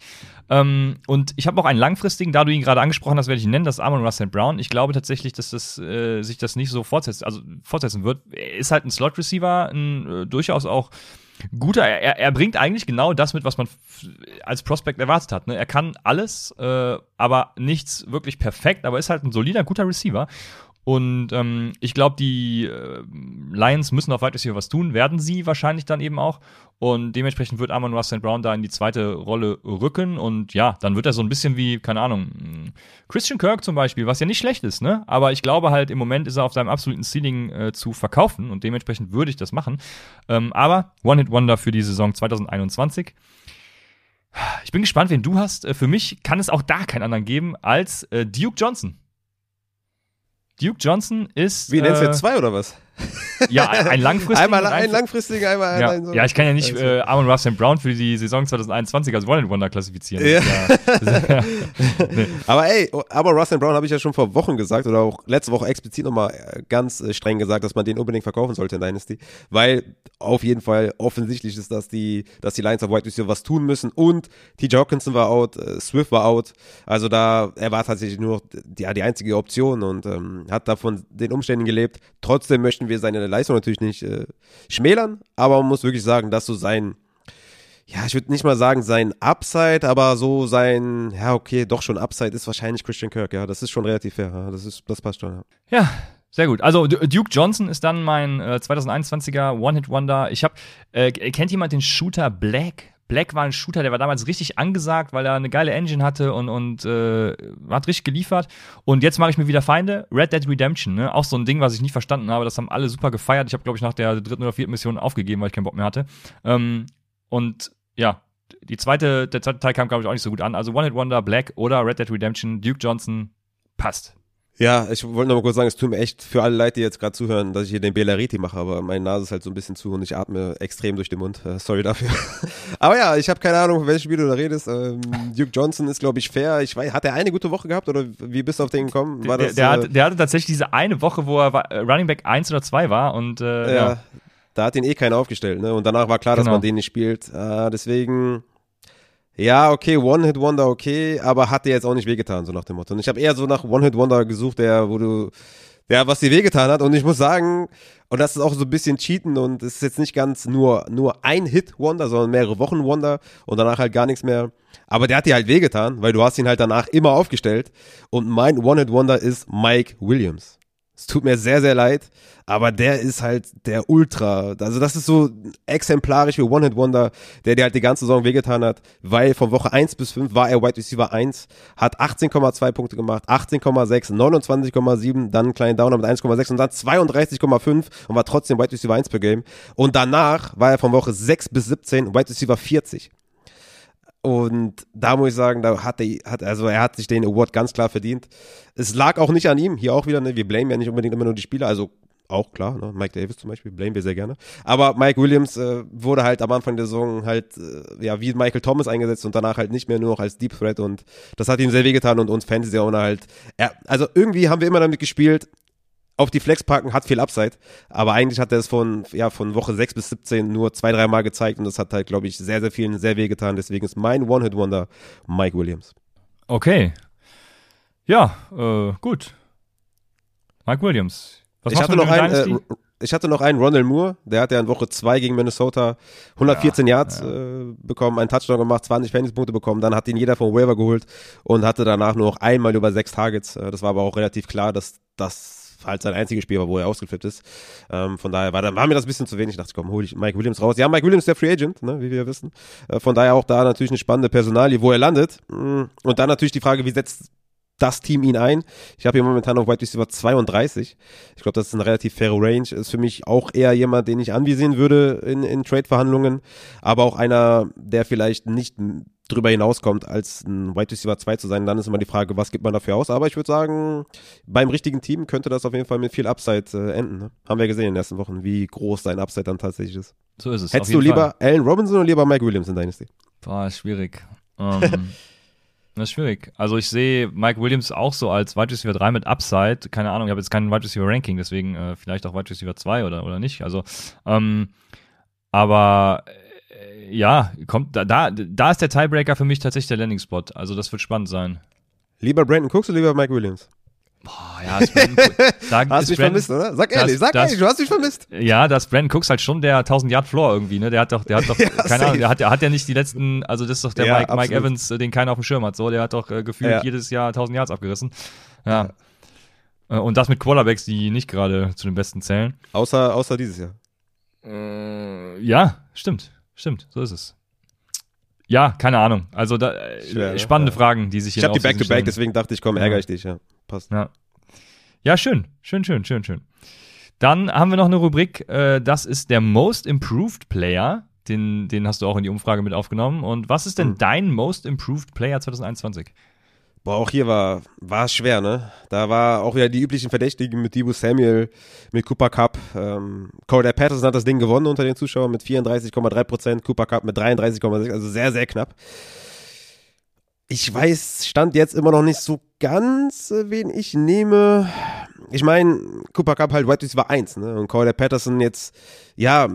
Ähm, und ich habe auch einen langfristigen, da du ihn gerade angesprochen hast, werde ich ihn nennen, das Amon Russell Brown. Ich glaube tatsächlich, dass das, äh, sich das nicht so fortsetzt, also fortsetzen wird. Er ist halt ein Slot-Receiver, ein äh, durchaus auch guter, er, er bringt eigentlich genau das mit, was man als Prospect erwartet hat. Ne? Er kann alles, äh, aber nichts wirklich perfekt, aber ist halt ein solider, guter Receiver. Und ähm, ich glaube, die äh, Lions müssen auf Wide Receiver was tun, werden sie wahrscheinlich dann eben auch. Und dementsprechend wird Amon Russell Brown da in die zweite Rolle rücken. Und ja, dann wird er so ein bisschen wie, keine Ahnung, Christian Kirk zum Beispiel, was ja nicht schlecht ist, ne? Aber ich glaube halt, im Moment ist er auf seinem absoluten Ceiling äh, zu verkaufen und dementsprechend würde ich das machen. Ähm, aber One-Hit-Wonder für die Saison 2021. Ich bin gespannt, wen du hast. Äh, für mich kann es auch da keinen anderen geben als äh, Duke Johnson. Duke Johnson ist. Wie nennst du jetzt äh, zwei oder was? Ja, ein langfristiger. einmal ein langfristiger, einmal ja. ein. So ja, ich kann ja nicht also. äh, Amon Russell Brown für die Saison 2021 als One Wonder klassifizieren. Ja. ja, <laughs> nee. Aber ey, aber Russell Brown habe ich ja schon vor Wochen gesagt oder auch letzte Woche explizit nochmal äh, ganz äh, streng gesagt, dass man den unbedingt verkaufen sollte in Dynasty, weil auf jeden Fall offensichtlich ist, dass die, dass die Lions of White Receiver was tun müssen und TJ Hawkinson war out, äh, Swift war out, also da er war tatsächlich nur die, ja, die einzige Option und ähm, hat da von den Umständen gelebt. Trotzdem möchte möchten wir seine Leistung natürlich nicht äh, schmälern, aber man muss wirklich sagen, dass so sein, ja, ich würde nicht mal sagen sein Upside, aber so sein, ja, okay, doch schon Upside ist wahrscheinlich Christian Kirk, ja, das ist schon relativ fair, ja, das ist, das passt schon, ja. Ja, sehr gut. Also Duke Johnson ist dann mein äh, 2021er One-Hit-Wonder. Ich habe, äh, kennt jemand den Shooter Black? Black war ein Shooter, der war damals richtig angesagt, weil er eine geile Engine hatte und, und äh, hat richtig geliefert. Und jetzt mache ich mir wieder Feinde. Red Dead Redemption, ne? Auch so ein Ding, was ich nicht verstanden habe. Das haben alle super gefeiert. Ich habe, glaube ich, nach der dritten oder vierten Mission aufgegeben, weil ich keinen Bock mehr hatte. Ähm, und ja, die zweite, der zweite Teil kam, glaube ich, auch nicht so gut an. Also One Hit Wonder, Black oder Red Dead Redemption, Duke Johnson, passt. Ja, ich wollte noch mal kurz sagen, es tut mir echt für alle Leute, die jetzt gerade zuhören, dass ich hier den Belariti mache, aber meine Nase ist halt so ein bisschen zu und ich atme extrem durch den Mund. Äh, sorry dafür. <laughs> aber ja, ich habe keine Ahnung, von welchem Spiel du da redest. Ähm, Duke Johnson ist, glaube ich, fair. Ich weiß, hat er eine gute Woche gehabt oder wie bist du auf den gekommen? War der, das, der, äh, hatte, der hatte tatsächlich diese eine Woche, wo er äh, Running Back 1 oder 2 war und äh, ja, ja. Da hat ihn eh keiner aufgestellt, ne? Und danach war klar, genau. dass man den nicht spielt. Äh, deswegen ja, okay, One-Hit-Wonder, okay, aber hat dir jetzt auch nicht wehgetan, so nach dem Motto. Und ich habe eher so nach One-Hit-Wonder gesucht, der, wo du, der, was dir wehgetan hat. Und ich muss sagen, und das ist auch so ein bisschen Cheaten und es ist jetzt nicht ganz nur, nur ein Hit-Wonder, sondern mehrere Wochen-Wonder und danach halt gar nichts mehr. Aber der hat dir halt wehgetan, weil du hast ihn halt danach immer aufgestellt. Und mein One-Hit-Wonder ist Mike Williams. Es tut mir sehr, sehr leid, aber der ist halt der Ultra. Also das ist so exemplarisch wie One-Hit-Wonder, der dir halt die ganze Saison wehgetan hat, weil von Woche 1 bis 5 war er Wide Receiver 1, hat 18,2 Punkte gemacht, 18,6, 29,7, dann einen kleinen Downer mit 1,6 und dann 32,5 und war trotzdem Wide Receiver 1 per Game. Und danach war er von Woche 6 bis 17 Wide Receiver 40. Und da muss ich sagen, da hat er, hat, also er hat sich den Award ganz klar verdient. Es lag auch nicht an ihm, hier auch wieder, ne, wir blamen ja nicht unbedingt immer nur die Spieler, also auch klar, ne? Mike Davis zum Beispiel, blamen wir sehr gerne. Aber Mike Williams äh, wurde halt am Anfang der Saison halt, äh, ja, wie Michael Thomas eingesetzt und danach halt nicht mehr nur noch als Deep Threat und das hat ihm sehr wehgetan und uns Fantasy Owner halt, er, also irgendwie haben wir immer damit gespielt, auf die Flex packen, hat viel Upside. Aber eigentlich hat er es von, ja, von Woche 6 bis 17 nur zwei, drei Mal gezeigt und das hat halt, glaube ich, sehr, sehr vielen sehr weh getan. Deswegen ist mein One-Hit-Wonder Mike Williams. Okay. Ja, äh, gut. Mike Williams. Was ich hatte noch einen, äh, ich hatte noch einen Ronald Moore, der hat ja in Woche 2 gegen Minnesota 114 ja, Yards ja. Äh, bekommen, einen Touchdown gemacht, 20 Fantasy-Punkte bekommen, dann hat ihn jeder vom Waiver geholt und hatte danach nur noch einmal über sechs Targets. Äh, das war aber auch relativ klar, dass das halt sein einziges Spiel war, wo er ausgeflippt ist. Ähm, von daher war, war mir das ein bisschen zu wenig. Ich dachte, komm, hol ich Mike Williams raus. Ja, Mike Williams ist der Free Agent, ne, wie wir wissen. Äh, von daher auch da natürlich eine spannende Personalie, wo er landet. Mm, und dann natürlich die Frage, wie setzt das Team ihn ein. Ich habe hier momentan auf White Receiver 32. Ich glaube, das ist eine relativ faire Range. Ist für mich auch eher jemand, den ich anvisieren würde in, in Trade-Verhandlungen, aber auch einer, der vielleicht nicht drüber hinauskommt, als ein White Receiver 2 zu sein. Dann ist immer die Frage, was gibt man dafür aus? Aber ich würde sagen, beim richtigen Team könnte das auf jeden Fall mit viel Upside äh, enden. Ne? Haben wir gesehen in den ersten Wochen, wie groß sein Upside dann tatsächlich ist. So ist es. Hättest du lieber Fall. Allen Robinson oder lieber Mike Williams in Dynasty? Boah, schwierig. Um, ähm, <laughs> Das ist schwierig. Also ich sehe Mike Williams auch so als Wide Receiver 3 mit Upside. Keine Ahnung, ich habe jetzt keinen Wide Receiver Ranking, deswegen äh, vielleicht auch Wide Receiver 2 oder, oder nicht. Also, ähm, aber ja, kommt da, da, da ist der Tiebreaker für mich tatsächlich der Landing Spot. Also das wird spannend sein. Lieber Brandon Cooks oder lieber Mike Williams? Boah, ja, ist Brandon, <laughs> da hast du mich Brandon, vermisst, oder? Sag ehrlich, das, sag das, ehrlich, du hast mich vermisst. Ja, das Brandon Cooks halt schon der 1000 Yard Floor irgendwie, ne? Der hat doch, der hat doch, <laughs> ja, keine safe. Ahnung, der hat, der hat ja nicht die letzten, also das ist doch der ja, Mike, Mike, Evans, den keiner auf dem Schirm hat, so, der hat doch äh, gefühlt ja. jedes Jahr 1000 Yards abgerissen. Ja. Äh, und das mit Quarterbacks, die nicht gerade zu den besten zählen. Außer, außer dieses Jahr. Äh, ja, stimmt, stimmt, so ist es. Ja, keine Ahnung. Also da, Schwer, spannende ja. Fragen, die sich hier Ich habe die Back-to-Back, -back, deswegen dachte ich, komm, ärgere ich dich. Ja, passt. Ja. ja, schön, schön, schön, schön, schön. Dann haben wir noch eine Rubrik, äh, das ist der Most Improved Player. Den, den hast du auch in die Umfrage mit aufgenommen. Und was ist denn hm. dein Most Improved Player 2021? Boah, auch hier war, war es schwer, ne? Da war auch wieder die üblichen Verdächtigen mit Debo Samuel, mit Cooper Cup. Ähm, Corey Patterson hat das Ding gewonnen unter den Zuschauern mit 34,3 Prozent, Cooper Cup mit 33,6, also sehr, sehr knapp. Ich weiß, stand jetzt immer noch nicht so ganz, äh, wen ich nehme. Ich meine, Cooper Cup halt White war 1, ne? Und Corey Patterson jetzt, ja,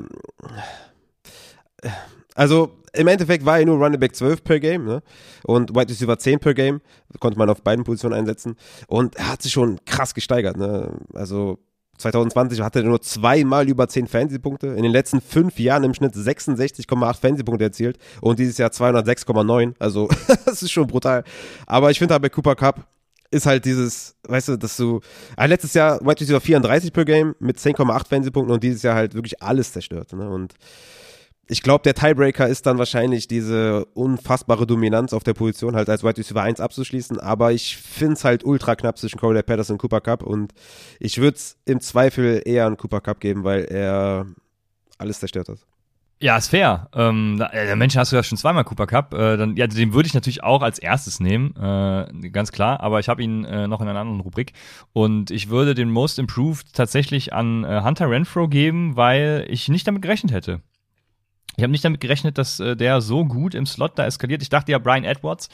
also im Endeffekt war er nur Running Back 12 per Game ne? und Wide Receiver 10 per Game. Konnte man auf beiden Positionen einsetzen. Und er hat sich schon krass gesteigert. Ne? Also 2020 hatte er nur zweimal über 10 Fantasy-Punkte. In den letzten fünf Jahren im Schnitt 66,8 Fantasy-Punkte erzielt und dieses Jahr 206,9. Also, <laughs> das ist schon brutal. Aber ich finde halt bei Cooper Cup ist halt dieses, weißt du, dass du, äh, letztes Jahr Wide Receiver 34 per Game mit 10,8 Fantasy-Punkten und dieses Jahr halt wirklich alles zerstört. Ne? Und ich glaube, der Tiebreaker ist dann wahrscheinlich diese unfassbare Dominanz auf der Position, halt als Wide Receiver 1 abzuschließen. Aber ich finde es halt ultra knapp zwischen Corey Patterson und Cooper Cup. Und ich würde es im Zweifel eher an Cooper Cup geben, weil er alles zerstört hat. Ja, ist fair. Ähm, äh, Mensch, hast du ja schon zweimal Cooper Cup. Äh, dann, ja, den würde ich natürlich auch als erstes nehmen, äh, ganz klar. Aber ich habe ihn äh, noch in einer anderen Rubrik. Und ich würde den Most Improved tatsächlich an äh, Hunter Renfro geben, weil ich nicht damit gerechnet hätte. Ich habe nicht damit gerechnet, dass äh, der so gut im Slot da eskaliert. Ich dachte ja, Brian Edwards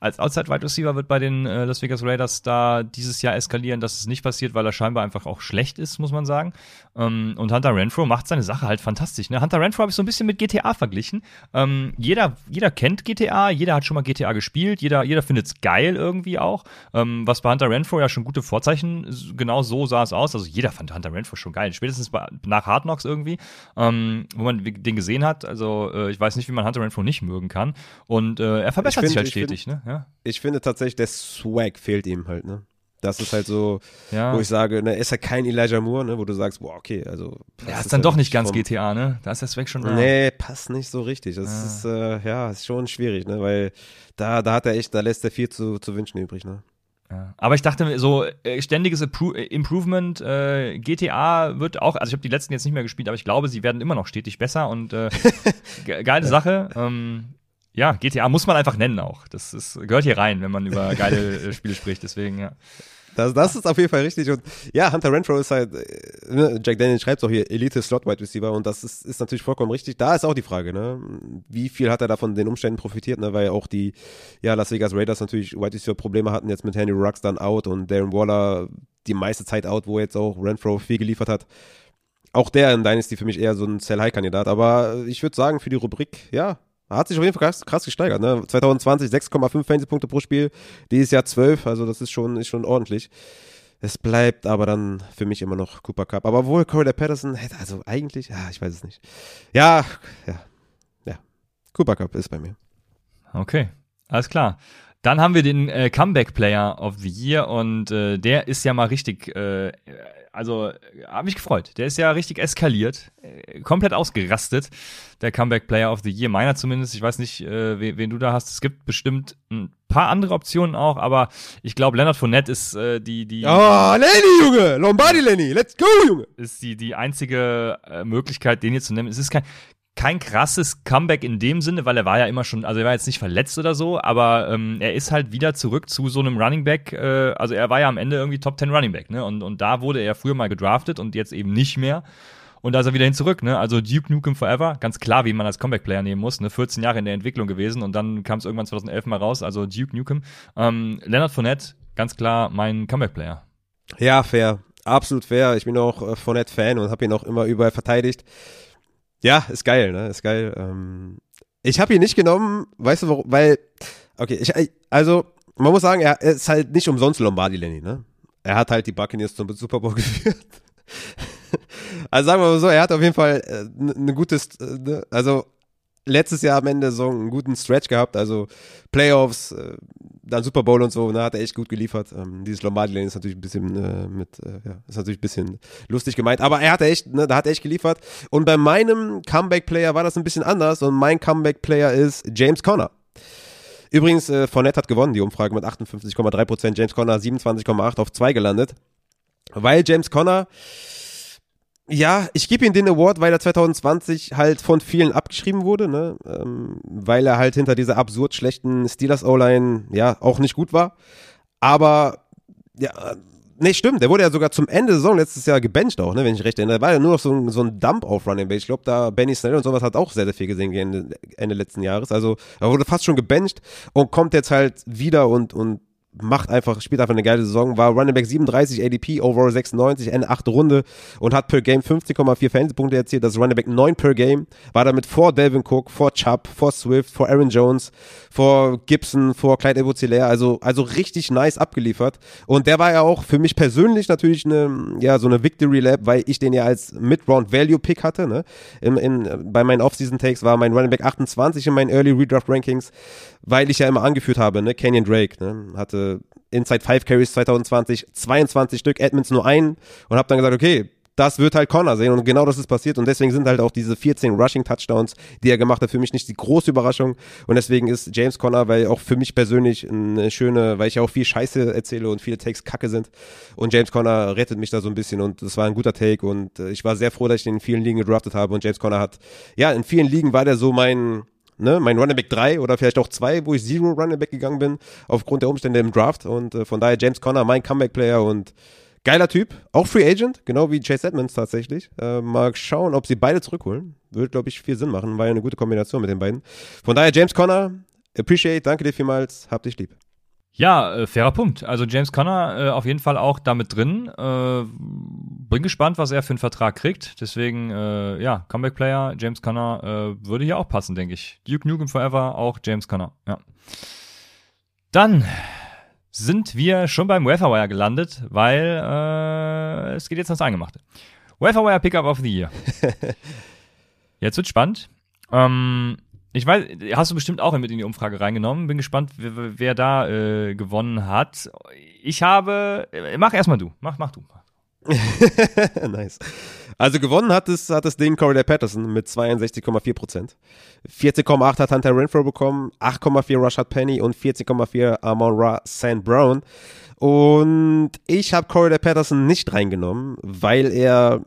als Outside Wide Receiver wird bei den äh, Las Vegas Raiders da dieses Jahr eskalieren, dass es nicht passiert, weil er scheinbar einfach auch schlecht ist, muss man sagen. Ähm, und Hunter Renfro macht seine Sache halt fantastisch. Ne? Hunter Renfro habe ich so ein bisschen mit GTA verglichen. Ähm, jeder, jeder kennt GTA, jeder hat schon mal GTA gespielt, jeder, jeder findet es geil irgendwie auch. Ähm, was bei Hunter Renfro ja schon gute Vorzeichen, genau so sah es aus. Also jeder fand Hunter Renfro schon geil. Spätestens bei, nach Hard Knocks irgendwie, ähm, wo man den gesehen hat. Also äh, ich weiß nicht, wie man Hunter Renfro nicht mögen kann. Und äh, er verbessert find, sich halt stetig. Find, ne? Ja. Ich finde tatsächlich, der Swag fehlt ihm halt, ne? Das ist halt so, ja. wo ich sage, ne, ist ja kein Elijah Moore, ne, wo du sagst, boah, okay, also. Ja, ist, dann doch nicht ganz GTA, ne? Da ist der Swag schon da. Nee, passt nicht so richtig. Das ja. ist, äh, ja, ist schon schwierig, ne, weil da, da hat er echt, da lässt er viel zu, zu wünschen übrig, ne. Ja. Aber ich dachte, so äh, ständiges Appro äh, Improvement, äh, GTA wird auch, also ich habe die letzten jetzt nicht mehr gespielt, aber ich glaube, sie werden immer noch stetig besser und äh, <laughs> geile Sache. Ähm, ja, GTA muss man einfach nennen auch. Das ist, gehört hier rein, wenn man über <laughs> geile äh, Spiele spricht. Deswegen, ja. Das, das ist auf jeden Fall richtig. Und ja, Hunter Renfro ist halt, äh, ne, Jack Daniel schreibt auch hier, Elite Slot Wide Receiver und das ist, ist natürlich vollkommen richtig. Da ist auch die Frage, ne? Wie viel hat er da von den Umständen profitiert, ne? Weil auch die, ja, Las Vegas Raiders natürlich Wide Receiver Probleme hatten jetzt mit Henry Rux dann out und Darren Waller die meiste Zeit out, wo jetzt auch Renfro viel geliefert hat. Auch der in Dynasty für mich eher so ein Sell-High-Kandidat. Aber ich würde sagen, für die Rubrik, ja, hat sich auf jeden Fall krass, krass gesteigert. Ne? 2020 6,5 Fantasy-Punkte pro Spiel, dieses Jahr 12, also das ist schon, ist schon ordentlich. Es bleibt aber dann für mich immer noch Cooper Cup. Aber wohl Corey Patterson also eigentlich, ja, ich weiß es nicht. Ja, ja, ja. Cooper Cup ist bei mir. Okay, alles klar. Dann haben wir den äh, Comeback Player of the Year und äh, der ist ja mal richtig äh, also habe mich gefreut. Der ist ja richtig eskaliert, äh, komplett ausgerastet. Der Comeback Player of the Year, meiner zumindest. Ich weiß nicht, äh, wen, wen, du da hast. Es gibt bestimmt ein paar andere Optionen auch, aber ich glaube, Leonard Fournette ist äh, die die. Oh, Lenny, Junge, Lombardi Lenny, let's go, Junge. Ist die die einzige äh, Möglichkeit, den hier zu nennen. Es ist kein kein krasses Comeback in dem Sinne, weil er war ja immer schon, also er war jetzt nicht verletzt oder so, aber ähm, er ist halt wieder zurück zu so einem Running Back. Äh, also er war ja am Ende irgendwie Top 10 Running Back, ne? Und, und da wurde er früher mal gedraftet und jetzt eben nicht mehr. Und da ist er wieder hin zurück, ne? Also Duke Nukem Forever, ganz klar, wie man als Comeback-Player nehmen muss, ne? 14 Jahre in der Entwicklung gewesen und dann kam es irgendwann 2011 mal raus, also Duke Nukem. Ähm, Leonard Fournette, ganz klar mein Comeback-Player. Ja, fair. Absolut fair. Ich bin auch äh, Fournette-Fan und habe ihn auch immer überall verteidigt. Ja, ist geil, ne? Ist geil. Ähm, ich habe ihn nicht genommen, weißt du warum? Weil, okay, ich, also, man muss sagen, er ist halt nicht umsonst Lombardi Lenny, ne? Er hat halt die Buccaneers zum Super Bowl <laughs> geführt. also sagen wir mal so, er hat auf jeden Fall eine äh, ne gutes, äh, ne? also letztes Jahr am Ende so einen guten Stretch gehabt, also Playoffs, äh, dann Super Bowl und so, ne, hat er echt gut geliefert. Ähm, dieses Lombardi Lane ist natürlich ein bisschen äh, mit, äh, ja, ist natürlich ein bisschen lustig gemeint, aber er hat echt, ne, da hat er echt geliefert. Und bei meinem Comeback-Player war das ein bisschen anders und mein Comeback-Player ist James Conner. Übrigens, äh, Fournette hat gewonnen, die Umfrage mit 58,3%, James Conner 27,8 auf 2 gelandet. Weil James Conner, ja, ich gebe ihm den Award, weil er 2020 halt von vielen abgeschrieben wurde, ne? Ähm, weil er halt hinter dieser absurd schlechten Steelers O-Line ja auch nicht gut war. Aber ja, nee, stimmt, der wurde ja sogar zum Ende der Saison letztes Jahr gebencht auch, ne, wenn ich recht erinnere. Da war ja nur noch so ein, so ein Dump auf Running Base. Ich glaube, da Benny Snell und sowas hat auch sehr, sehr viel gesehen Ende, Ende letzten Jahres. Also er wurde fast schon gebencht und kommt jetzt halt wieder und, und macht einfach, spielt einfach eine geile Saison, war Running Back 37, ADP, Overall 96, Ende 8. Runde und hat per Game 15,4 Fantasy-Punkte erzielt, das ist Running Back 9 per Game, war damit vor Delvin Cook, vor Chubb, vor Swift, vor Aaron Jones, vor Gibson, vor Clyde edwards also, also richtig nice abgeliefert. Und der war ja auch für mich persönlich natürlich eine, ja, so eine Victory Lab, weil ich den ja als Mid-Round Value Pick hatte, ne, in, in, bei meinen Off-Season Takes war mein Running Back 28 in meinen Early Redraft Rankings, weil ich ja immer angeführt habe, ne, Kenyon Drake, ne, hatte Inside 5 Carries 2020 22 Stück, Edmonds nur einen und habe dann gesagt, okay, das wird halt Connor sehen und genau das ist passiert und deswegen sind halt auch diese 14 Rushing Touchdowns, die er gemacht hat, für mich nicht die große Überraschung und deswegen ist James Connor, weil auch für mich persönlich eine schöne, weil ich ja auch viel Scheiße erzähle und viele Takes kacke sind und James Connor rettet mich da so ein bisschen und es war ein guter Take und äh, ich war sehr froh, dass ich den in vielen Ligen gedraftet habe und James Connor hat, ja, in vielen Ligen war der so mein, ne, mein Running Back 3 oder vielleicht auch 2, wo ich Zero Running Back gegangen bin, aufgrund der Umstände im Draft. Und äh, von daher James Conner, mein Comeback-Player und geiler Typ. Auch Free Agent, genau wie Chase Edmonds tatsächlich. Äh, mal schauen, ob sie beide zurückholen. Würde, glaube ich, viel Sinn machen. War ja eine gute Kombination mit den beiden. Von daher James Conner, appreciate, danke dir vielmals, hab dich lieb. Ja, äh, fairer Punkt. Also James Conner äh, auf jeden Fall auch damit drin. Äh, bin gespannt, was er für einen Vertrag kriegt. Deswegen, äh, ja, Comeback-Player, James Conner äh, würde hier auch passen, denke ich. Duke Nukem Forever, auch James Conner, ja. Dann sind wir schon beim Waferwire gelandet, weil äh, es geht jetzt ans Eingemachte. Waferwire Pickup of the Year. <laughs> jetzt wird spannend. Ähm, ich weiß, hast du bestimmt auch mit in die Umfrage reingenommen. Bin gespannt, wer, wer da äh, gewonnen hat. Ich habe. Äh, mach erstmal du. Mach, mach du. <laughs> nice. Also gewonnen hat es, hat das Ding Corey Patterson mit 62,4 Prozent. 14,8 hat Hunter Renfro bekommen, 8,4 Rashad Penny und 14,4 Amon Ra St. Brown. Und ich habe Corey Patterson nicht reingenommen, weil er,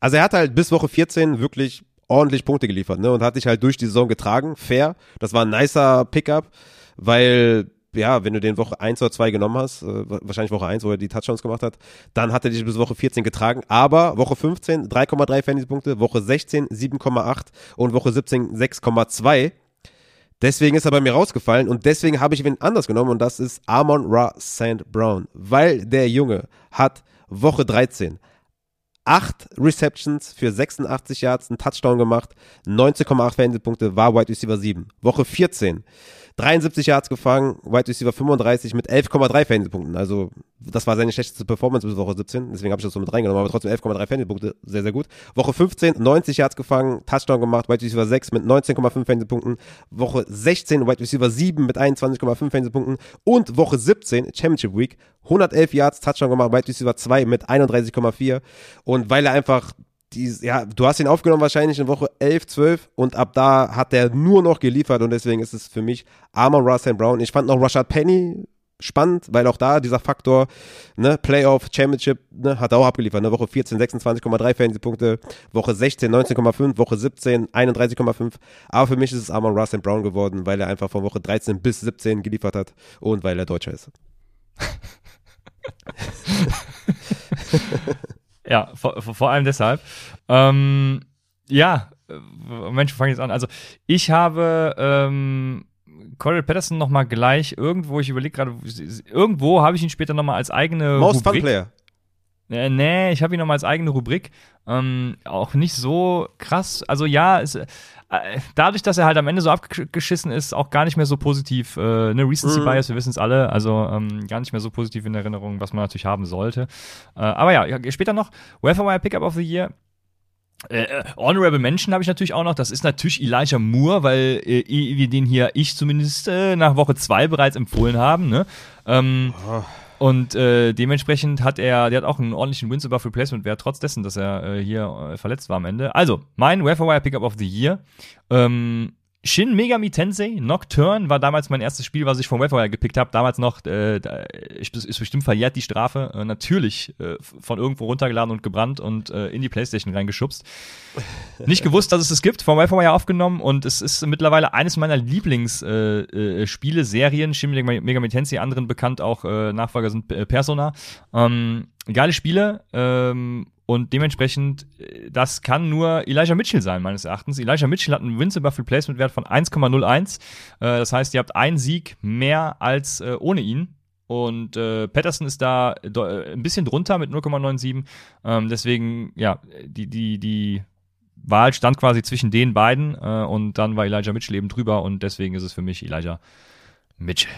also er hat halt bis Woche 14 wirklich ordentlich Punkte geliefert, ne? Und hat sich halt durch die Saison getragen. Fair. Das war ein nicer Pickup, weil ja, wenn du den Woche 1 oder 2 genommen hast, äh, wahrscheinlich Woche 1, wo er die Touchdowns gemacht hat, dann hat er dich bis Woche 14 getragen. Aber Woche 15 3,3 Fantasy-Punkte, Woche 16 7,8 und Woche 17 6,2. Deswegen ist er bei mir rausgefallen und deswegen habe ich ihn anders genommen und das ist Amon Ra St. Brown, weil der Junge hat Woche 13 acht Receptions für 86 Yards, einen Touchdown gemacht, 19,8 Fantasy-Punkte, war Wide Receiver 7. Woche 14 73 Yards gefangen, Wide Receiver 35 mit 11,3 Fantasy-Punkten. Also, das war seine schlechteste Performance bis Woche 17. Deswegen habe ich das so mit reingenommen, aber trotzdem 11,3 Fantasy-Punkte. Sehr, sehr gut. Woche 15, 90 Yards gefangen, Touchdown gemacht, Wide Receiver 6 mit 19,5 Fantasy-Punkten. Woche 16, Wide Receiver 7 mit 21,5 Fantasy-Punkten. Und Woche 17, Championship Week, 111 Yards, Touchdown gemacht, Wide Receiver 2 mit 31,4. Und weil er einfach die, ja, du hast ihn aufgenommen wahrscheinlich in Woche 11, 12 und ab da hat er nur noch geliefert und deswegen ist es für mich Armor Russell Brown. Ich fand noch Rashad Penny spannend, weil auch da dieser Faktor, ne, Playoff, Championship, ne, hat er auch abgeliefert, ne, Woche 14, 26,3 Fantasy-Punkte, Woche 16, 19,5, Woche 17, 31,5, aber für mich ist es Armor Russell Brown geworden, weil er einfach von Woche 13 bis 17 geliefert hat und weil er Deutscher ist. <laughs> <laughs> Ja, vor, vor allem deshalb. Ähm, ja, äh, Mensch, fange jetzt an. Also, ich habe ähm, Corey Patterson noch mal gleich irgendwo, ich überlege gerade, irgendwo habe ich ihn später noch mal als eigene Most Rubrik. Fun Player. Äh, nee, ich habe ihn noch mal als eigene Rubrik. Ähm, auch nicht so krass. Also ja, es, dadurch, dass er halt am Ende so abgeschissen ist, auch gar nicht mehr so positiv. Äh, ne, Recency mhm. Bias, wir wissen es alle, also ähm, gar nicht mehr so positiv in Erinnerung, was man natürlich haben sollte. Äh, aber ja, später noch, Welfare Pickup of the Year. Äh, äh, Honorable Mention habe ich natürlich auch noch. Das ist natürlich Elijah Moore, weil äh, wir den hier, ich zumindest, äh, nach Woche 2 bereits empfohlen haben. Ne? Ähm, oh. Und äh, dementsprechend hat er, der hat auch einen ordentlichen Wins above Replacement Wert, trotz dessen, dass er äh, hier äh, verletzt war am Ende. Also, mein Wire Pickup of the Year. Ähm, Shin Megami Tensei Nocturne war damals mein erstes Spiel, was ich vom Webfire gepickt habe. Damals noch, äh, ist bestimmt verjährt die Strafe. Äh, natürlich äh, von irgendwo runtergeladen und gebrannt und äh, in die Playstation reingeschubst. Nicht gewusst, dass es es gibt, vom Webfire aufgenommen und es ist mittlerweile eines meiner Lieblingsspiele, äh, äh, Serien. Shin Megami Tensei, anderen bekannt auch äh, Nachfolger sind äh, Persona. Ähm, geile Spiele ähm, und dementsprechend, äh, das kann nur Elijah Mitchell sein, meines Erachtens. Elijah Mitchell hat einen Wins above Replacement Wert von 1,01. Äh, das heißt, ihr habt einen Sieg mehr als äh, ohne ihn. und äh, Patterson ist da äh, ein bisschen drunter mit 0,97. Ähm, deswegen, ja, die, die, die Wahl stand quasi zwischen den beiden äh, und dann war Elijah Mitchell eben drüber und deswegen ist es für mich Elijah Mitchell.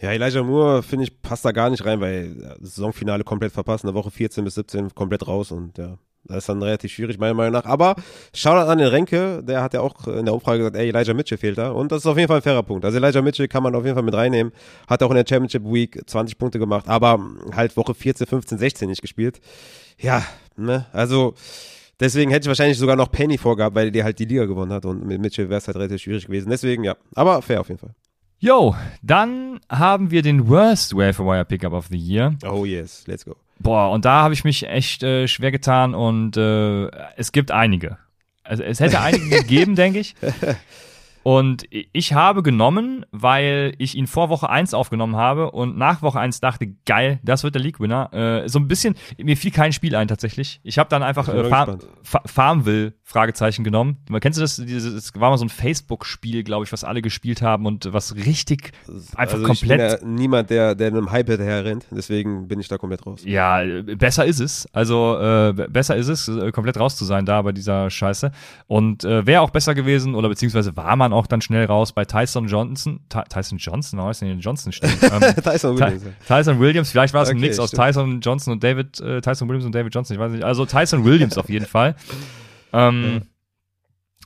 Ja, Elijah Moore, finde ich, passt da gar nicht rein, weil das Saisonfinale komplett verpasst, in der Woche 14 bis 17 komplett raus und ja, das ist dann relativ schwierig, meiner Meinung nach. Aber Shoutout an den Renke, der hat ja auch in der Umfrage gesagt, ey, Elijah Mitchell fehlt da. Und das ist auf jeden Fall ein fairer Punkt. Also Elijah Mitchell kann man auf jeden Fall mit reinnehmen. Hat auch in der Championship Week 20 Punkte gemacht, aber halt Woche 14, 15, 16 nicht gespielt. Ja, ne, also deswegen hätte ich wahrscheinlich sogar noch Penny vorgehabt, weil die halt die Liga gewonnen hat und mit Mitchell wäre es halt relativ schwierig gewesen. Deswegen, ja, aber fair auf jeden Fall. Yo, dann haben wir den Worst Wire Pickup of the Year. Oh yes, let's go. Boah, und da habe ich mich echt äh, schwer getan und äh, es gibt einige. Also es hätte einige <laughs> gegeben, denke ich. Und ich habe genommen, weil ich ihn vor Woche 1 aufgenommen habe und nach Woche 1 dachte, geil, das wird der League-Winner. Äh, so ein bisschen, mir fiel kein Spiel ein tatsächlich. Ich habe dann einfach äh, Farm, Farmville Fragezeichen genommen. Kennst du das? Es war mal so ein Facebook-Spiel, glaube ich, was alle gespielt haben und was richtig einfach also komplett. Ich bin ja niemand, der, der einem Hype hinterher rennt, deswegen bin ich da komplett raus. Ja, besser ist es. Also äh, besser ist es, äh, komplett raus zu sein da bei dieser Scheiße. Und äh, wäre auch besser gewesen, oder beziehungsweise war man auch dann schnell raus bei Tyson Johnson. Ty Tyson Johnson, warum ist denn Johnson stehen? <laughs> ähm, Tyson Williams. Tyson Williams, vielleicht war es okay, ein Mix aus Tyson Johnson und David, äh, Tyson Williams und David Johnson, ich weiß nicht. Also Tyson Williams auf jeden Fall. Ähm,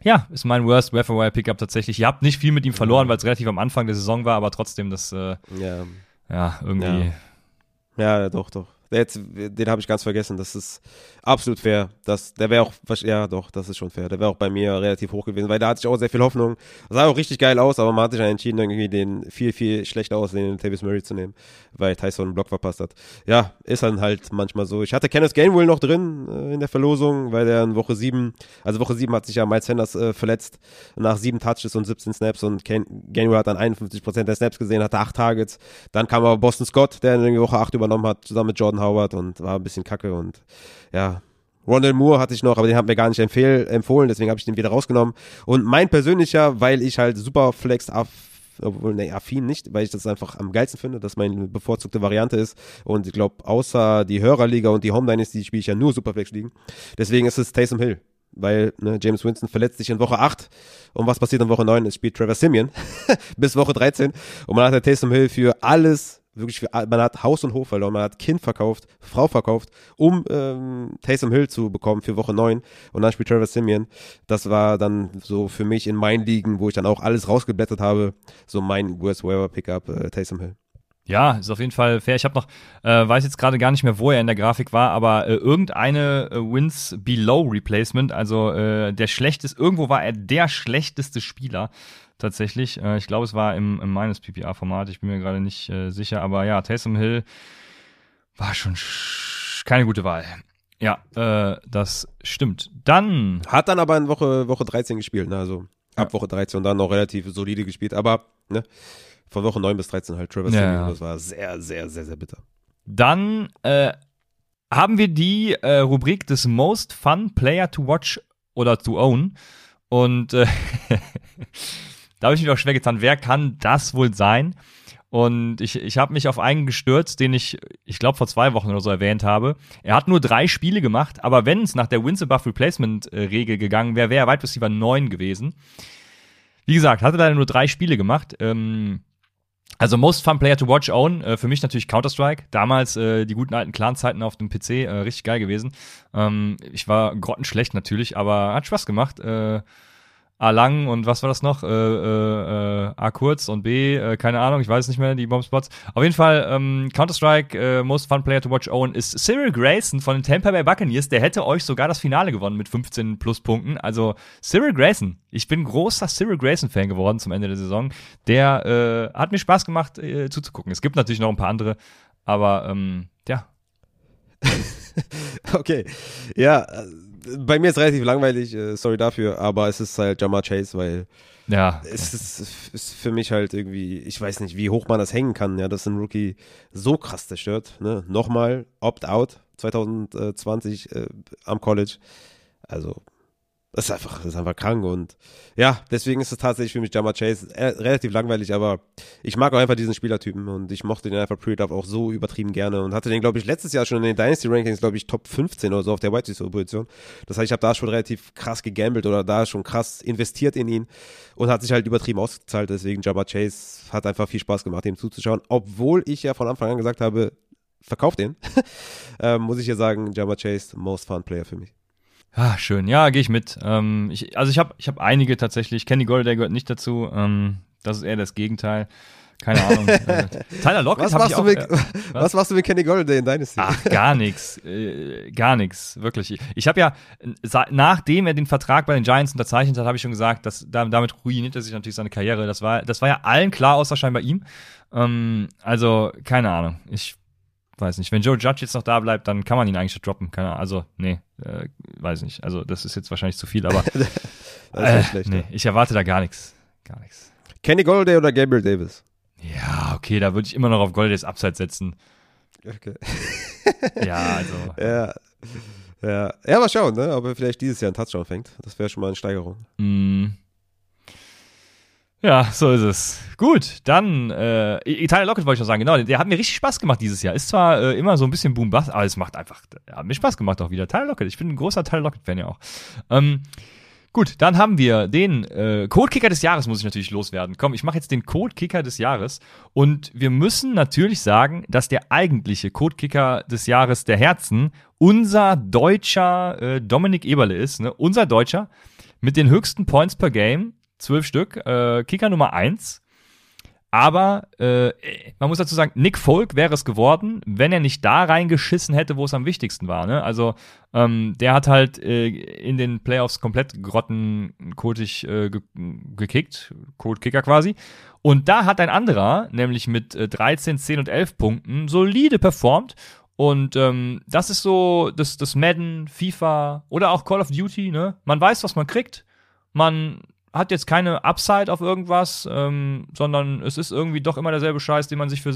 ja. ja. ist mein Worst Wire Pickup tatsächlich. Ihr habt nicht viel mit ihm verloren, weil es relativ am Anfang der Saison war, aber trotzdem das, äh, ja. ja, irgendwie. Ja. ja, doch, doch. Jetzt, den habe ich ganz vergessen. Das ist absolut fair. Das, der wäre auch, ja doch, das ist schon fair. Der wäre auch bei mir relativ hoch gewesen, weil da hatte ich auch sehr viel Hoffnung. Das sah auch richtig geil aus, aber man hat sich entschieden, irgendwie den viel, viel schlechter aussehenden Tavis Murray zu nehmen, weil Tyson einen Block verpasst hat. Ja, ist dann halt manchmal so. Ich hatte Kenneth Gainwell noch drin äh, in der Verlosung, weil der in Woche 7, also Woche 7 hat sich ja Miles Sanders äh, verletzt, nach 7 Touches und 17 Snaps und Gainwell hat dann 51% der Snaps gesehen, hatte 8 Targets. Dann kam aber Boston Scott, der in Woche 8 übernommen hat, zusammen mit Jordan Howard und war ein bisschen kacke und ja, Rondell Moore hatte ich noch, aber den haben wir gar nicht empfohlen, deswegen habe ich den wieder rausgenommen. Und mein persönlicher, weil ich halt super flex obwohl, ne, affin nicht, weil ich das einfach am geilsten finde, dass meine bevorzugte Variante ist. Und ich glaube, außer die Hörerliga und die Home Dynasty spiele ich ja nur Superflex liegen. Deswegen ist es Taysom Hill. Weil ne, James Winston verletzt sich in Woche 8 und was passiert in Woche 9? Es spielt Trevor Simeon <laughs> bis Woche 13 und man hat der Taysom Hill für alles wirklich, für, man hat Haus und Hof verloren, man hat Kind verkauft, Frau verkauft, um ähm, Taysom Hill zu bekommen für Woche 9 und dann spielt Trevor Simeon. Das war dann so für mich in meinen Ligen, wo ich dann auch alles rausgeblättert habe, so mein Worst Waiver Pickup, äh, Taysom Hill. Ja, ist auf jeden Fall fair. Ich habe noch, äh, weiß jetzt gerade gar nicht mehr, wo er in der Grafik war, aber äh, irgendeine äh, Wins Below Replacement, also äh, der schlechteste, irgendwo war er der schlechteste Spieler tatsächlich. Äh, ich glaube, es war im, im meines PPA-Format, ich bin mir gerade nicht äh, sicher, aber ja, Taysom Hill war schon keine gute Wahl. Ja, äh, das stimmt. Dann. Hat dann aber in Woche, Woche 13 gespielt, ne? Also ab ja. Woche 13 und dann noch relativ solide gespielt, aber ne? Von Woche 9 bis 13 halt Travis ja, ja. Das war sehr, sehr, sehr, sehr bitter. Dann äh, haben wir die äh, Rubrik des Most Fun Player to Watch oder to Own. Und äh, <laughs> Da habe ich mich auch schwer getan, wer kann das wohl sein? Und ich, ich habe mich auf einen gestürzt, den ich, ich glaube, vor zwei Wochen oder so erwähnt habe. Er hat nur drei Spiele gemacht, aber wenn es nach der Wins Above Replacement-Regel gegangen wäre, wäre er Wide Receiver 9 gewesen. Wie gesagt, hatte leider nur drei Spiele gemacht. Ähm, also Most Fun Player to Watch Own, äh, für mich natürlich Counter-Strike. Damals äh, die guten alten Clan-Zeiten auf dem PC, äh, richtig geil gewesen. Ähm, ich war grottenschlecht natürlich, aber hat Spaß gemacht. Äh, A lang und was war das noch? Äh, äh, äh, A kurz und B, äh, keine Ahnung, ich weiß nicht mehr, die Bombspots. Auf jeden Fall, ähm, Counter-Strike äh, Most Fun Player to Watch Owen ist Cyril Grayson von den Tampa Bay Buccaneers. Der hätte euch sogar das Finale gewonnen mit 15 Pluspunkten. Also Cyril Grayson. Ich bin großer Cyril Grayson-Fan geworden zum Ende der Saison. Der äh, hat mir Spaß gemacht äh, zuzugucken. Es gibt natürlich noch ein paar andere, aber ähm, ja. <laughs> okay. Ja, bei mir ist relativ langweilig, äh, sorry dafür, aber es ist halt Jamar Chase, weil ja. es ist, ist, für mich halt irgendwie, ich weiß nicht, wie hoch man das hängen kann, ja, dass ein Rookie so krass zerstört. Ne? Nochmal Opt-out 2020 äh, am College. Also das ist einfach, das ist einfach krank und ja, deswegen ist es tatsächlich für mich Jammer Chase äh, relativ langweilig, aber ich mag auch einfach diesen Spielertypen und ich mochte den einfach Pre-Draft auch so übertrieben gerne und hatte den, glaube ich, letztes Jahr schon in den Dynasty Rankings, glaube ich, Top 15 oder so auf der White Position. Das heißt, ich habe da schon relativ krass gegambelt oder da schon krass investiert in ihn und hat sich halt übertrieben ausgezahlt, deswegen Jammer Chase hat einfach viel Spaß gemacht, ihm zuzuschauen, obwohl ich ja von Anfang an gesagt habe, verkauft den, <laughs> ähm, muss ich ja sagen, Jammer Chase, most fun Player für mich. Ah, schön. Ja, gehe ich mit. Ähm, ich, also ich habe ich hab einige tatsächlich. Kenny Golladay gehört nicht dazu. Ähm, das ist eher das Gegenteil. Keine Ahnung. <laughs> äh, Tyler Lockett habe ich auch. Mit, äh, <laughs> was? was machst du mit Kenny Golladay in Dynasty? Ach, gar nichts. Äh, gar nichts. Wirklich. Ich, ich habe ja, nachdem er den Vertrag bei den Giants unterzeichnet hat, habe ich schon gesagt, dass damit ruiniert er sich natürlich seine Karriere. Das war, das war ja allen klar, außer scheinbar ihm. Ähm, also, keine Ahnung. Ich weiß nicht. Wenn Joe Judge jetzt noch da bleibt, dann kann man ihn eigentlich droppen. Keine Ahnung. Also, nee, äh, weiß nicht. Also, das ist jetzt wahrscheinlich zu viel, aber <laughs> äh, schlecht, nee, ich erwarte da gar nichts. Gar nichts. Kenny Golladay oder Gabriel Davis? Ja, okay, da würde ich immer noch auf Golladays Abseits setzen. Okay. <laughs> ja, also. <laughs> Ja. Ja, ja, mal schauen, ne? ob er vielleicht dieses Jahr einen Touchdown fängt. Das wäre schon mal eine Steigerung. Mm. Ja, so ist es. Gut, dann äh, Tyler Lockett wollte ich noch sagen, genau, der hat mir richtig Spaß gemacht dieses Jahr. Ist zwar äh, immer so ein bisschen boom aber es macht einfach, hat mir Spaß gemacht auch wieder. Tyler Lockett, ich bin ein großer Tyler Lockett-Fan ja auch. Ähm, gut, dann haben wir den äh, Code-Kicker des Jahres, muss ich natürlich loswerden. Komm, ich mache jetzt den Code-Kicker des Jahres und wir müssen natürlich sagen, dass der eigentliche Code-Kicker des Jahres der Herzen unser deutscher äh, Dominik Eberle ist, ne? unser Deutscher mit den höchsten Points per Game zwölf Stück, äh, Kicker Nummer eins. Aber äh, man muss dazu sagen, Nick Folk wäre es geworden, wenn er nicht da reingeschissen hätte, wo es am wichtigsten war. Ne? Also ähm, der hat halt äh, in den Playoffs komplett grottenkotig äh, ge gekickt, Code-Kicker quasi. Und da hat ein anderer, nämlich mit äh, 13, 10 und 11 Punkten, solide performt. Und ähm, das ist so das, das Madden, FIFA oder auch Call of Duty. Ne? Man weiß, was man kriegt. Man hat jetzt keine Upside auf irgendwas, ähm, sondern es ist irgendwie doch immer derselbe Scheiß, den man sich für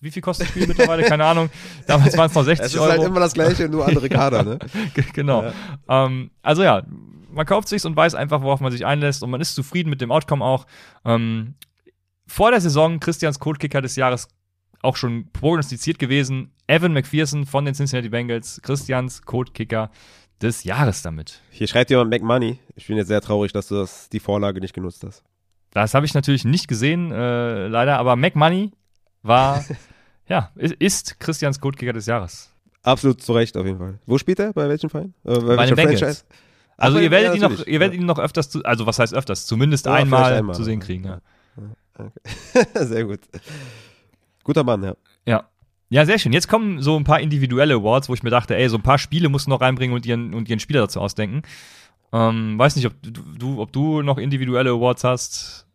wie viel kostet das Spiel mittlerweile? Keine Ahnung. <laughs> Damals waren es noch 60 Euro. Es ist halt Euro. halt immer das gleiche, nur andere Kader, ne? <laughs> genau. Ja. Ähm, also ja, man kauft sich's und weiß einfach, worauf man sich einlässt und man ist zufrieden mit dem Outcome auch. Ähm, vor der Saison Christians Codekicker des Jahres auch schon prognostiziert gewesen. Evan McPherson von den Cincinnati Bengals, Christians Codekicker des Jahres damit. Hier schreibt jemand McMoney. Ich bin jetzt sehr traurig, dass du das, die Vorlage nicht genutzt hast. Das habe ich natürlich nicht gesehen, äh, leider, aber McMoney war, <laughs> ja, ist Christians Codekicker des Jahres. Absolut zu Recht auf jeden Fall. Wo spielt er? Bei welchem Verein? Äh, bei, bei den Bengals. Also Ach, ihr werdet ja, ihn noch, ihr werdet ihn noch öfters, zu, also was heißt öfters, zumindest ja, einmal, einmal, zu sehen kriegen. Ja. Okay. <laughs> sehr gut. Guter Mann, ja. Ja, ja, sehr schön. Jetzt kommen so ein paar individuelle Awards, wo ich mir dachte, ey, so ein paar Spiele musst du noch reinbringen und ihren, und ihren Spieler dazu ausdenken. Ähm, weiß nicht, ob du, ob du noch individuelle Awards hast.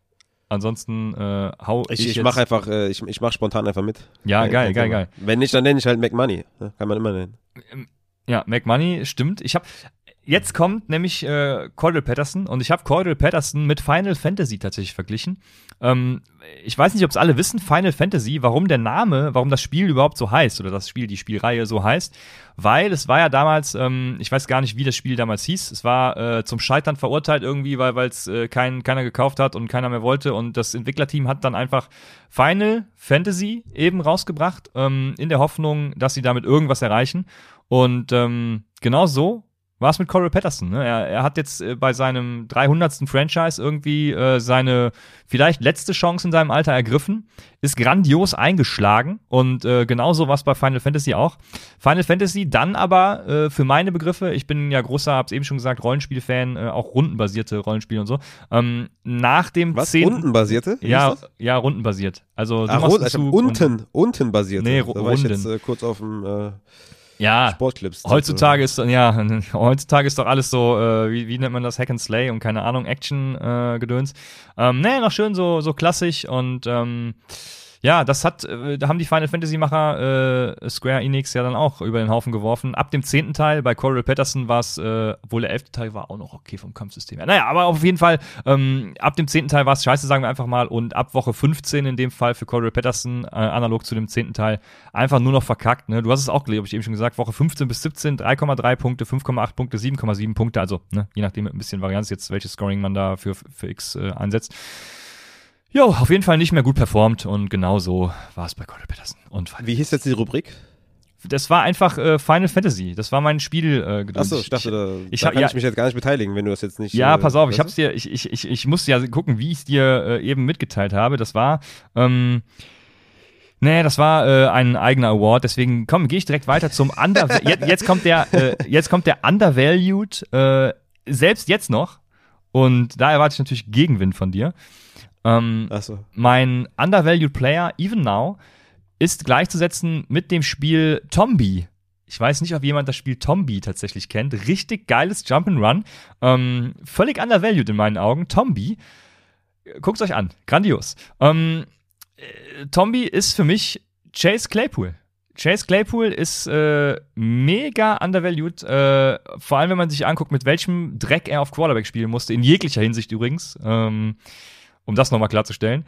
Ansonsten äh, hau ich. Ich, ich mach einfach, äh, ich, ich mach spontan einfach mit. Ja, geil, geil, geil. Wenn nicht, dann nenne ich halt McMoney. Kann man immer nennen. Ähm, ja, McMoney, stimmt. Ich habe jetzt kommt nämlich äh, Cordell Patterson und ich habe Cordell Patterson mit Final Fantasy tatsächlich verglichen. Ähm, ich weiß nicht, ob es alle wissen, Final Fantasy, warum der Name, warum das Spiel überhaupt so heißt oder das Spiel, die Spielreihe so heißt, weil es war ja damals, ähm, ich weiß gar nicht, wie das Spiel damals hieß, es war äh, zum Scheitern verurteilt irgendwie, weil es äh, kein, keiner gekauft hat und keiner mehr wollte und das Entwicklerteam hat dann einfach Final Fantasy eben rausgebracht, ähm, in der Hoffnung, dass sie damit irgendwas erreichen und ähm, genau so war es mit Coral Patterson. Ne? Er, er, hat jetzt äh, bei seinem 300. Franchise irgendwie äh, seine vielleicht letzte Chance in seinem Alter ergriffen, ist grandios eingeschlagen und äh, genauso war es bei Final Fantasy auch. Final Fantasy dann aber äh, für meine Begriffe, ich bin ja großer, hab's eben schon gesagt, Rollenspielfan, äh, auch rundenbasierte Rollenspiele und so. Ähm, nach dem Was, 10. rundenbasierte? Ja, ja, rundenbasiert. Also, du Ach, machst also unten, unten basiert. Nee, da war ich jetzt äh, kurz auf dem ja, Sportclips. Heutzutage ist ja, <laughs> heutzutage ist doch alles so, äh, wie, wie nennt man das, Hack and Slay und keine Ahnung, Action-Gedöns. Äh, ähm, nee, noch schön so, so klassisch und ähm, Ja, das hat, äh, da haben die Final Fantasy Macher äh, Square Enix ja dann auch über den Haufen geworfen. Ab dem zehnten Teil bei Coral Patterson war es, äh, obwohl der elfte Teil war auch noch okay vom Kampfsystem. her. Naja, aber auf jeden Fall, ähm, ab dem zehnten Teil war es scheiße, sagen wir einfach mal. Und ab Woche 15 in dem Fall für Coral Patterson, äh, analog zu dem zehnten Teil, einfach nur noch verkackt. Ne? Du hast es auch, glaube ich, eben schon gesagt, Woche 15 bis 17, 3,3 Punkte, 5,8 Punkte, 7,7 Punkte. Also, ne, je nachdem mit ein bisschen Varianz jetzt, welches Scoring man da für, für X äh, einsetzt. Jo, auf jeden Fall nicht mehr gut performt und genau so war es bei Cordell Patterson. Und Wie hieß jetzt die Rubrik? das war einfach äh, Final Fantasy. Das war mein Spiel. Äh, geduld. Achso, ich dachte, da, ich da kann ja- ich mich jetzt gar nicht beteiligen, wenn du das jetzt nicht. Ja, äh, pass auf, ich hab's dir, ich, ich, ich, ich musste ja gucken, wie ich es dir äh, eben mitgeteilt habe. Das war, ähm, nee, das war äh, ein eigener Award, deswegen komm, gehe ich direkt weiter zum Under. <laughs> jetzt, jetzt kommt der, äh, jetzt kommt der Undervalued, äh, selbst jetzt noch. Und da erwarte ich natürlich Gegenwind von dir. Ähm? Achso. mein Undervalued Player, even now, ist gleichzusetzen mit dem Spiel Tombi. Ich weiß nicht, ob jemand das Spiel Tombi tatsächlich kennt. Richtig geiles Jump'n'Run. Ähm, völlig undervalued in meinen Augen. Tombi. Guckt's euch an. Grandios. Ähm, äh, Tombi ist für mich Chase Claypool. Chase Claypool ist äh, mega undervalued, äh, vor allem wenn man sich anguckt, mit welchem Dreck er auf Quarterback spielen musste, in jeglicher Hinsicht übrigens, ähm, um das nochmal klarzustellen.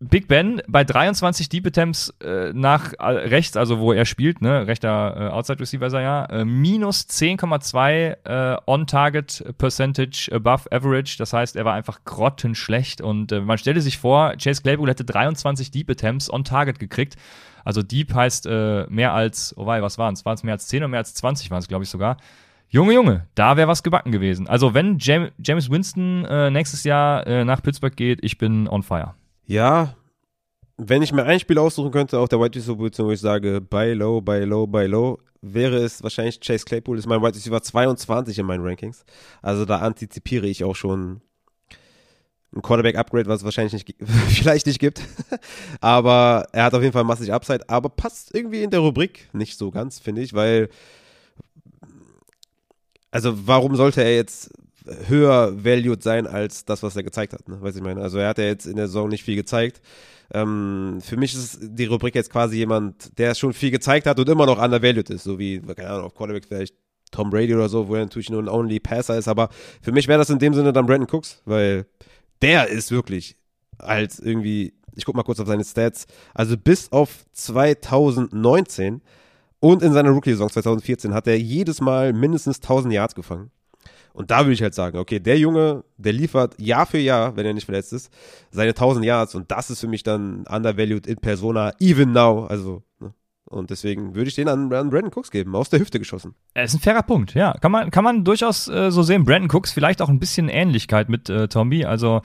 Big Ben bei 23 Deep Attempts äh, nach äh, rechts, also wo er spielt, ne, rechter äh, Outside Receiver er ja, äh, minus 10,2 äh, On-Target Percentage above Average. Das heißt, er war einfach grottenschlecht und äh, man stelle sich vor, Chase Claypool hätte 23 Deep Attempts on Target gekriegt. Also Deep heißt mehr als, oh wei, was waren es? Waren es mehr als 10 oder mehr als 20 waren es, glaube ich sogar. Junge, Junge, da wäre was gebacken gewesen. Also wenn Jam James Winston äh, nächstes Jahr äh, nach Pittsburgh geht, ich bin on fire. Ja, wenn ich mir ein Spiel aussuchen könnte auf der Wide Receiver Position, wo ich sage, buy low, buy low, buy low, wäre es wahrscheinlich Chase Claypool. Ist mein Wide Receiver 22 in meinen Rankings. Also da antizipiere ich auch schon ein Quarterback-Upgrade, was es wahrscheinlich nicht, <laughs> vielleicht nicht gibt. <laughs> aber er hat auf jeden Fall massig Upside, aber passt irgendwie in der Rubrik nicht so ganz, finde ich, weil also warum sollte er jetzt höher valued sein als das, was er gezeigt hat, ne? Weiß ich meine. Also er hat ja jetzt in der Saison nicht viel gezeigt. Ähm, für mich ist die Rubrik jetzt quasi jemand, der schon viel gezeigt hat und immer noch undervalued ist, so wie, keine Ahnung, auf Quarterback vielleicht Tom Brady oder so, wo er natürlich nur ein Only Passer ist, aber für mich wäre das in dem Sinne dann Brandon Cooks, weil der ist wirklich als irgendwie, ich guck mal kurz auf seine Stats, also bis auf 2019 und in seiner Rookie-Saison 2014 hat er jedes Mal mindestens 1000 Yards gefangen. Und da würde ich halt sagen, okay, der Junge, der liefert Jahr für Jahr, wenn er nicht verletzt ist, seine 1000 Yards und das ist für mich dann undervalued in persona, even now, also, ne? Und deswegen würde ich den an, an Brandon Cooks geben, aus der Hüfte geschossen. Er ist ein fairer Punkt, ja. Kann man, kann man durchaus äh, so sehen. Brandon Cooks vielleicht auch ein bisschen Ähnlichkeit mit äh, Tomby. Also,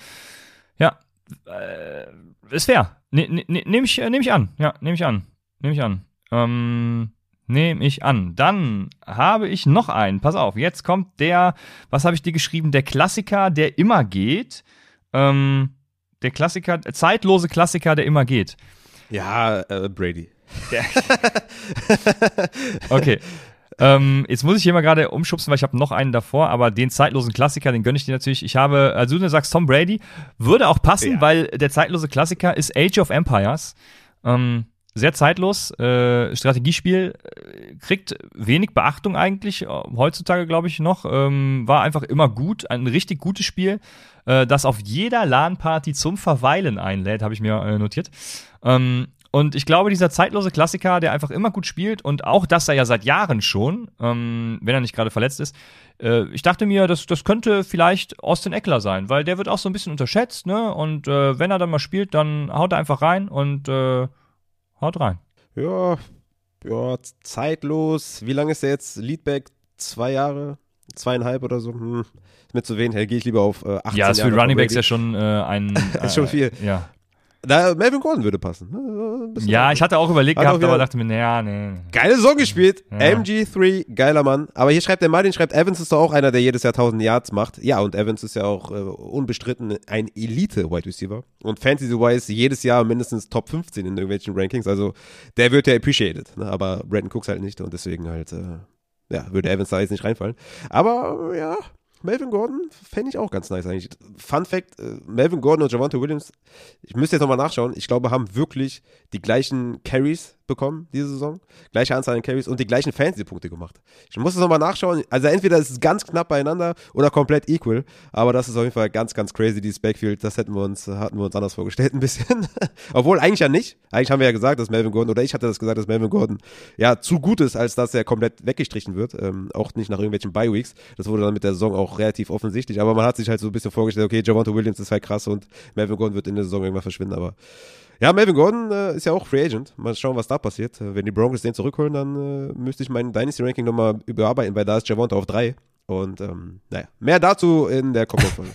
ja, äh, ist fair. Ne, ne, ne, Nehme ich, äh, nehm ich an. Ja, nehme ich an. Nehme ich an. Ähm, nehme ich an. Dann habe ich noch einen. Pass auf, jetzt kommt der, was habe ich dir geschrieben? Der Klassiker, der immer geht. Ähm, der Klassiker, der zeitlose Klassiker, der immer geht. Ja, äh, Brady. Der <laughs> okay. Ähm, jetzt muss ich hier mal gerade umschubsen, weil ich habe noch einen davor, aber den zeitlosen Klassiker, den gönne ich dir natürlich. Ich habe, also du sagst Tom Brady, würde auch passen, Ja. weil der zeitlose Klassiker ist Age of Empires. Ähm, sehr zeitlos, äh, Strategiespiel, äh, kriegt wenig Beachtung eigentlich, äh, heutzutage glaube ich noch, ähm, war einfach immer gut, ein richtig gutes Spiel, äh, das auf jeder LAN-Party zum Verweilen einlädt, habe ich mir äh, notiert. Ähm, und ich glaube, dieser zeitlose Klassiker, der einfach immer gut spielt und auch das er ja seit Jahren schon, ähm, wenn er nicht gerade verletzt ist, äh, ich dachte mir, das, das könnte vielleicht Austin Eckler sein, weil der wird auch so ein bisschen unterschätzt, ne? Und äh, wenn er dann mal spielt, dann haut er einfach rein und äh, haut rein. Ja, ja, zeitlos. Wie lange ist der jetzt? Leadback? Zwei Jahre? Zweieinhalb oder so? Hm. Ist mir zu wenig. Gehe ich lieber auf äh, 18 Ja, ist für Jahre Running Backs Brady. ja schon äh, ein. <laughs> Ist schon viel. Ja. Da, Melvin Gordon würde passen. ne? Ja, ich hatte auch überlegt Hat auch gehabt, aber wieder- dachte mir, naja, nee. Geile Saison gespielt. Ja. MG3, geiler Mann. Aber hier schreibt der Martin, schreibt, Evans ist doch auch einer, der jedes Jahr 1000 Yards macht. Ja, und Evans ist ja auch äh, unbestritten ein Elite-Wide Receiver. Und Fantasy-wise jedes Jahr mindestens Top 15 in irgendwelchen Rankings. Also der wird ja appreciated. Ne? Aber Brandon Cooks halt nicht. Und deswegen halt, äh, ja, würde Evans da jetzt nicht reinfallen. Aber ja, Melvin Gordon fände ich auch ganz nice eigentlich. Fun Fact: äh, Melvin Gordon und Javante Williams, ich müsste jetzt nochmal nachschauen, ich glaube, haben wirklich die gleichen Carries bekommen diese Saison. Gleiche Anzahl an Carries und die gleichen Fantasy-Punkte gemacht. Ich muss es nochmal nachschauen. Also entweder ist es ganz knapp beieinander oder komplett equal. Aber das ist auf jeden Fall ganz, ganz crazy, dieses Backfield. Das hätten wir uns, hatten wir uns anders vorgestellt ein bisschen. <laughs> Obwohl eigentlich ja nicht. Eigentlich haben wir ja gesagt, dass Melvin Gordon, oder ich hatte das gesagt, dass Melvin Gordon ja zu gut ist, als dass er komplett weggestrichen wird. Ähm, auch nicht nach irgendwelchen Bye-Weeks. Das wurde dann mit der Saison auch relativ offensichtlich. Aber man hat sich halt so ein bisschen vorgestellt, okay, Javante Williams ist halt krass und Melvin Gordon wird in der Saison irgendwann verschwinden. Aber ja, Melvin Gordon äh, ist ja auch Free Agent. Mal schauen, was da passiert. Äh, wenn die Broncos den zurückholen, dann äh, müsste ich mein Dynasty-Ranking nochmal überarbeiten, weil da ist Javonta auf drei. Und ähm, naja, mehr dazu in der kommenden Folge.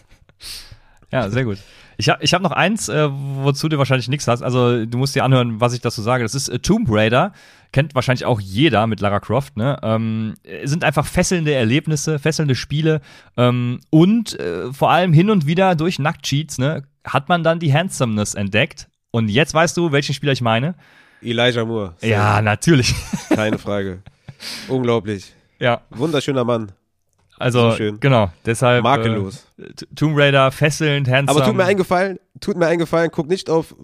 <laughs> ja, sehr gut. Ich habe ich hab noch eins, äh, wozu du wahrscheinlich nichts hast. Also du musst dir anhören, was ich dazu sage. Das ist äh, Tomb Raider. Kennt wahrscheinlich auch jeder mit Lara Croft. Ne? Ähm, sind einfach fesselnde Erlebnisse, fesselnde Spiele. Ähm, und äh, vor allem hin und wieder durch Nacktcheats ne, hat man dann die Handsomeness entdeckt. Und jetzt weißt du, welchen Spieler ich meine? Elijah Moore. So. Ja, natürlich. <laughs> Keine Frage. Unglaublich. Ja. Wunderschöner Mann. Also, so genau, deshalb. Makellos. Äh, Tomb Raider, fesselnd, handsome. Aber tut mir eingefallen, tut mir eingefallen, guck nicht auf,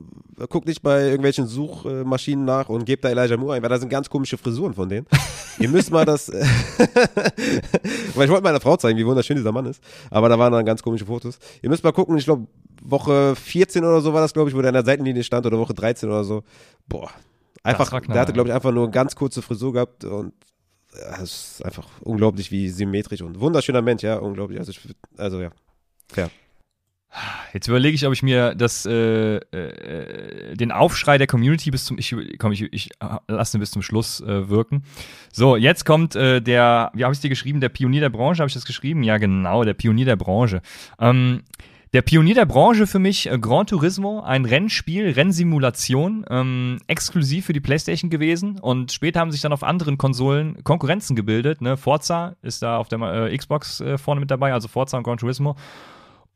guck nicht bei irgendwelchen Suchmaschinen nach und gebt da Elijah Moore ein, weil da sind ganz komische Frisuren von denen. <laughs> Ihr müsst mal das, <laughs> weil ich wollte meiner Frau zeigen, wie wunderschön dieser Mann ist, aber da waren dann ganz komische Fotos. Ihr müsst mal gucken, ich glaube, Woche 14 oder so war das, glaube ich, wo der an der Seitenlinie stand oder Woche 13 oder so. Boah. Einfach, der hatte, glaube ich, einfach nur eine ganz kurze Frisur gehabt und es ist einfach unglaublich, wie symmetrisch und wunderschöner Mensch, ja, unglaublich. Also, ich, also ja, fair. Jetzt überlege ich, ob ich mir das, äh, äh, den Aufschrei der Community bis zum, ich, komm, ich, ich lasse den bis zum Schluss äh, wirken. So, jetzt kommt äh, der, wie habe ich es dir geschrieben, der Pionier der Branche, habe ich das geschrieben? Ja, genau, der Pionier der Branche. Ähm, der Pionier der Branche für mich, äh, Gran Turismo, ein Rennspiel, Rennsimulation, ähm, exklusiv für die Playstation gewesen und später haben sich dann auf anderen Konsolen Konkurrenzen gebildet. Ne? Forza ist da auf der äh, Xbox äh, vorne mit dabei, also Forza und Gran Turismo.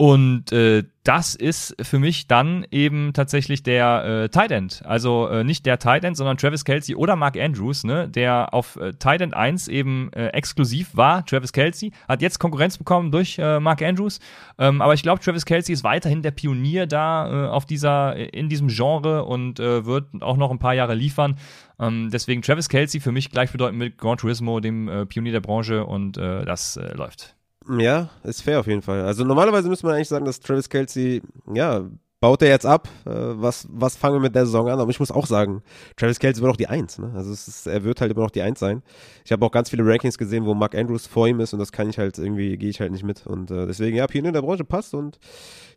Und äh, das ist für mich dann eben tatsächlich der äh, Tight End. Also äh, nicht der Tight End, sondern Travis Kelsey oder Mark Andrews, ne, der auf äh, Tight End 1 eben äh, exklusiv war. Travis Kelsey hat jetzt Konkurrenz bekommen durch äh, Mark Andrews. Ähm, aber ich glaube, Travis Kelsey ist weiterhin der Pionier da äh, auf dieser, in diesem Genre und äh, wird auch noch ein paar Jahre liefern. Ähm, deswegen Travis Kelsey für mich gleichbedeutend mit Gran Turismo, dem äh, Pionier der Branche und äh, das äh, läuft. Ja, ist fair auf jeden Fall. Also normalerweise müsste man eigentlich sagen, dass Travis Kelsey, ja, baut er jetzt ab. Äh, was, was fangen wir mit der Saison an? Aber ich muss auch sagen, Travis Kelsey wird auch die Eins. Ne? Also ist, er wird halt immer noch die Eins sein. Ich habe auch ganz viele Rankings gesehen, wo Mark Andrews vor ihm ist und das kann ich halt irgendwie, gehe ich halt nicht mit. Und äh, deswegen, ja, Pionier der Branche passt und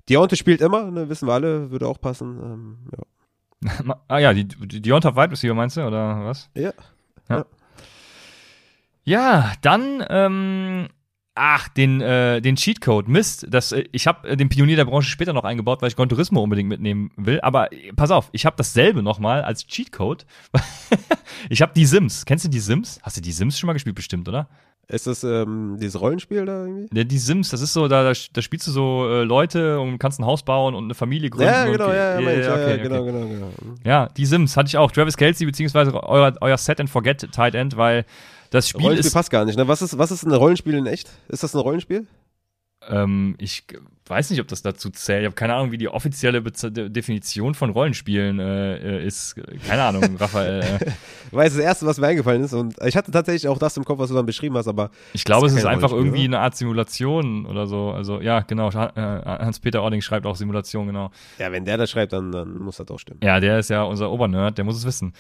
Deontay spielt immer, ne? wissen wir alle, würde auch passen. Ähm, ja. <laughs> ah ja, die, die Deontay Wide Receiver meinst du, oder was? Ja. Ja, ja. ja dann ähm, Ach, den, äh, den Cheatcode. Mist. Das, äh, ich habe äh, den Pionier der Branche später noch eingebaut, weil ich Gran Turismo unbedingt mitnehmen will. Aber äh, pass auf, ich habe dasselbe nochmal als Cheatcode. <laughs> ich habe die Sims. Kennst du die Sims? Hast du die Sims schon mal gespielt, bestimmt, oder? Ist das ähm, dieses Rollenspiel da irgendwie? Ja, die Sims, das ist so, da, da, da spielst du so äh, Leute und kannst ein Haus bauen und eine Familie gründen. Ja, genau, und, ja, ja, okay, ja, okay, genau, genau, genau. Ja, die Sims hatte ich auch. Travis Kelsey, beziehungsweise euer, euer Set and Forget Tight End, weil das Spiel Rollenspiel ist, passt gar nicht, ne? Was ist, was ist ein Rollenspiel in echt? Ist das ein Rollenspiel? Ähm, ich weiß nicht, ob das dazu zählt. Ich habe keine Ahnung, wie die offizielle Be Definition von Rollenspielen äh, ist. Keine Ahnung, <laughs> Raphael. Äh. Weil es das Erste, was mir eingefallen ist. Und ich hatte tatsächlich auch das im Kopf, was du dann beschrieben hast, aber. Ich glaube, es ist einfach irgendwie oder? eine Art Simulation oder so. Also, ja, genau. Äh, Hans-Peter Ording schreibt auch Simulation, genau. Ja, wenn der das schreibt, dann, dann muss das auch stimmen. Ja, der ist ja unser Obernerd, der muss es wissen.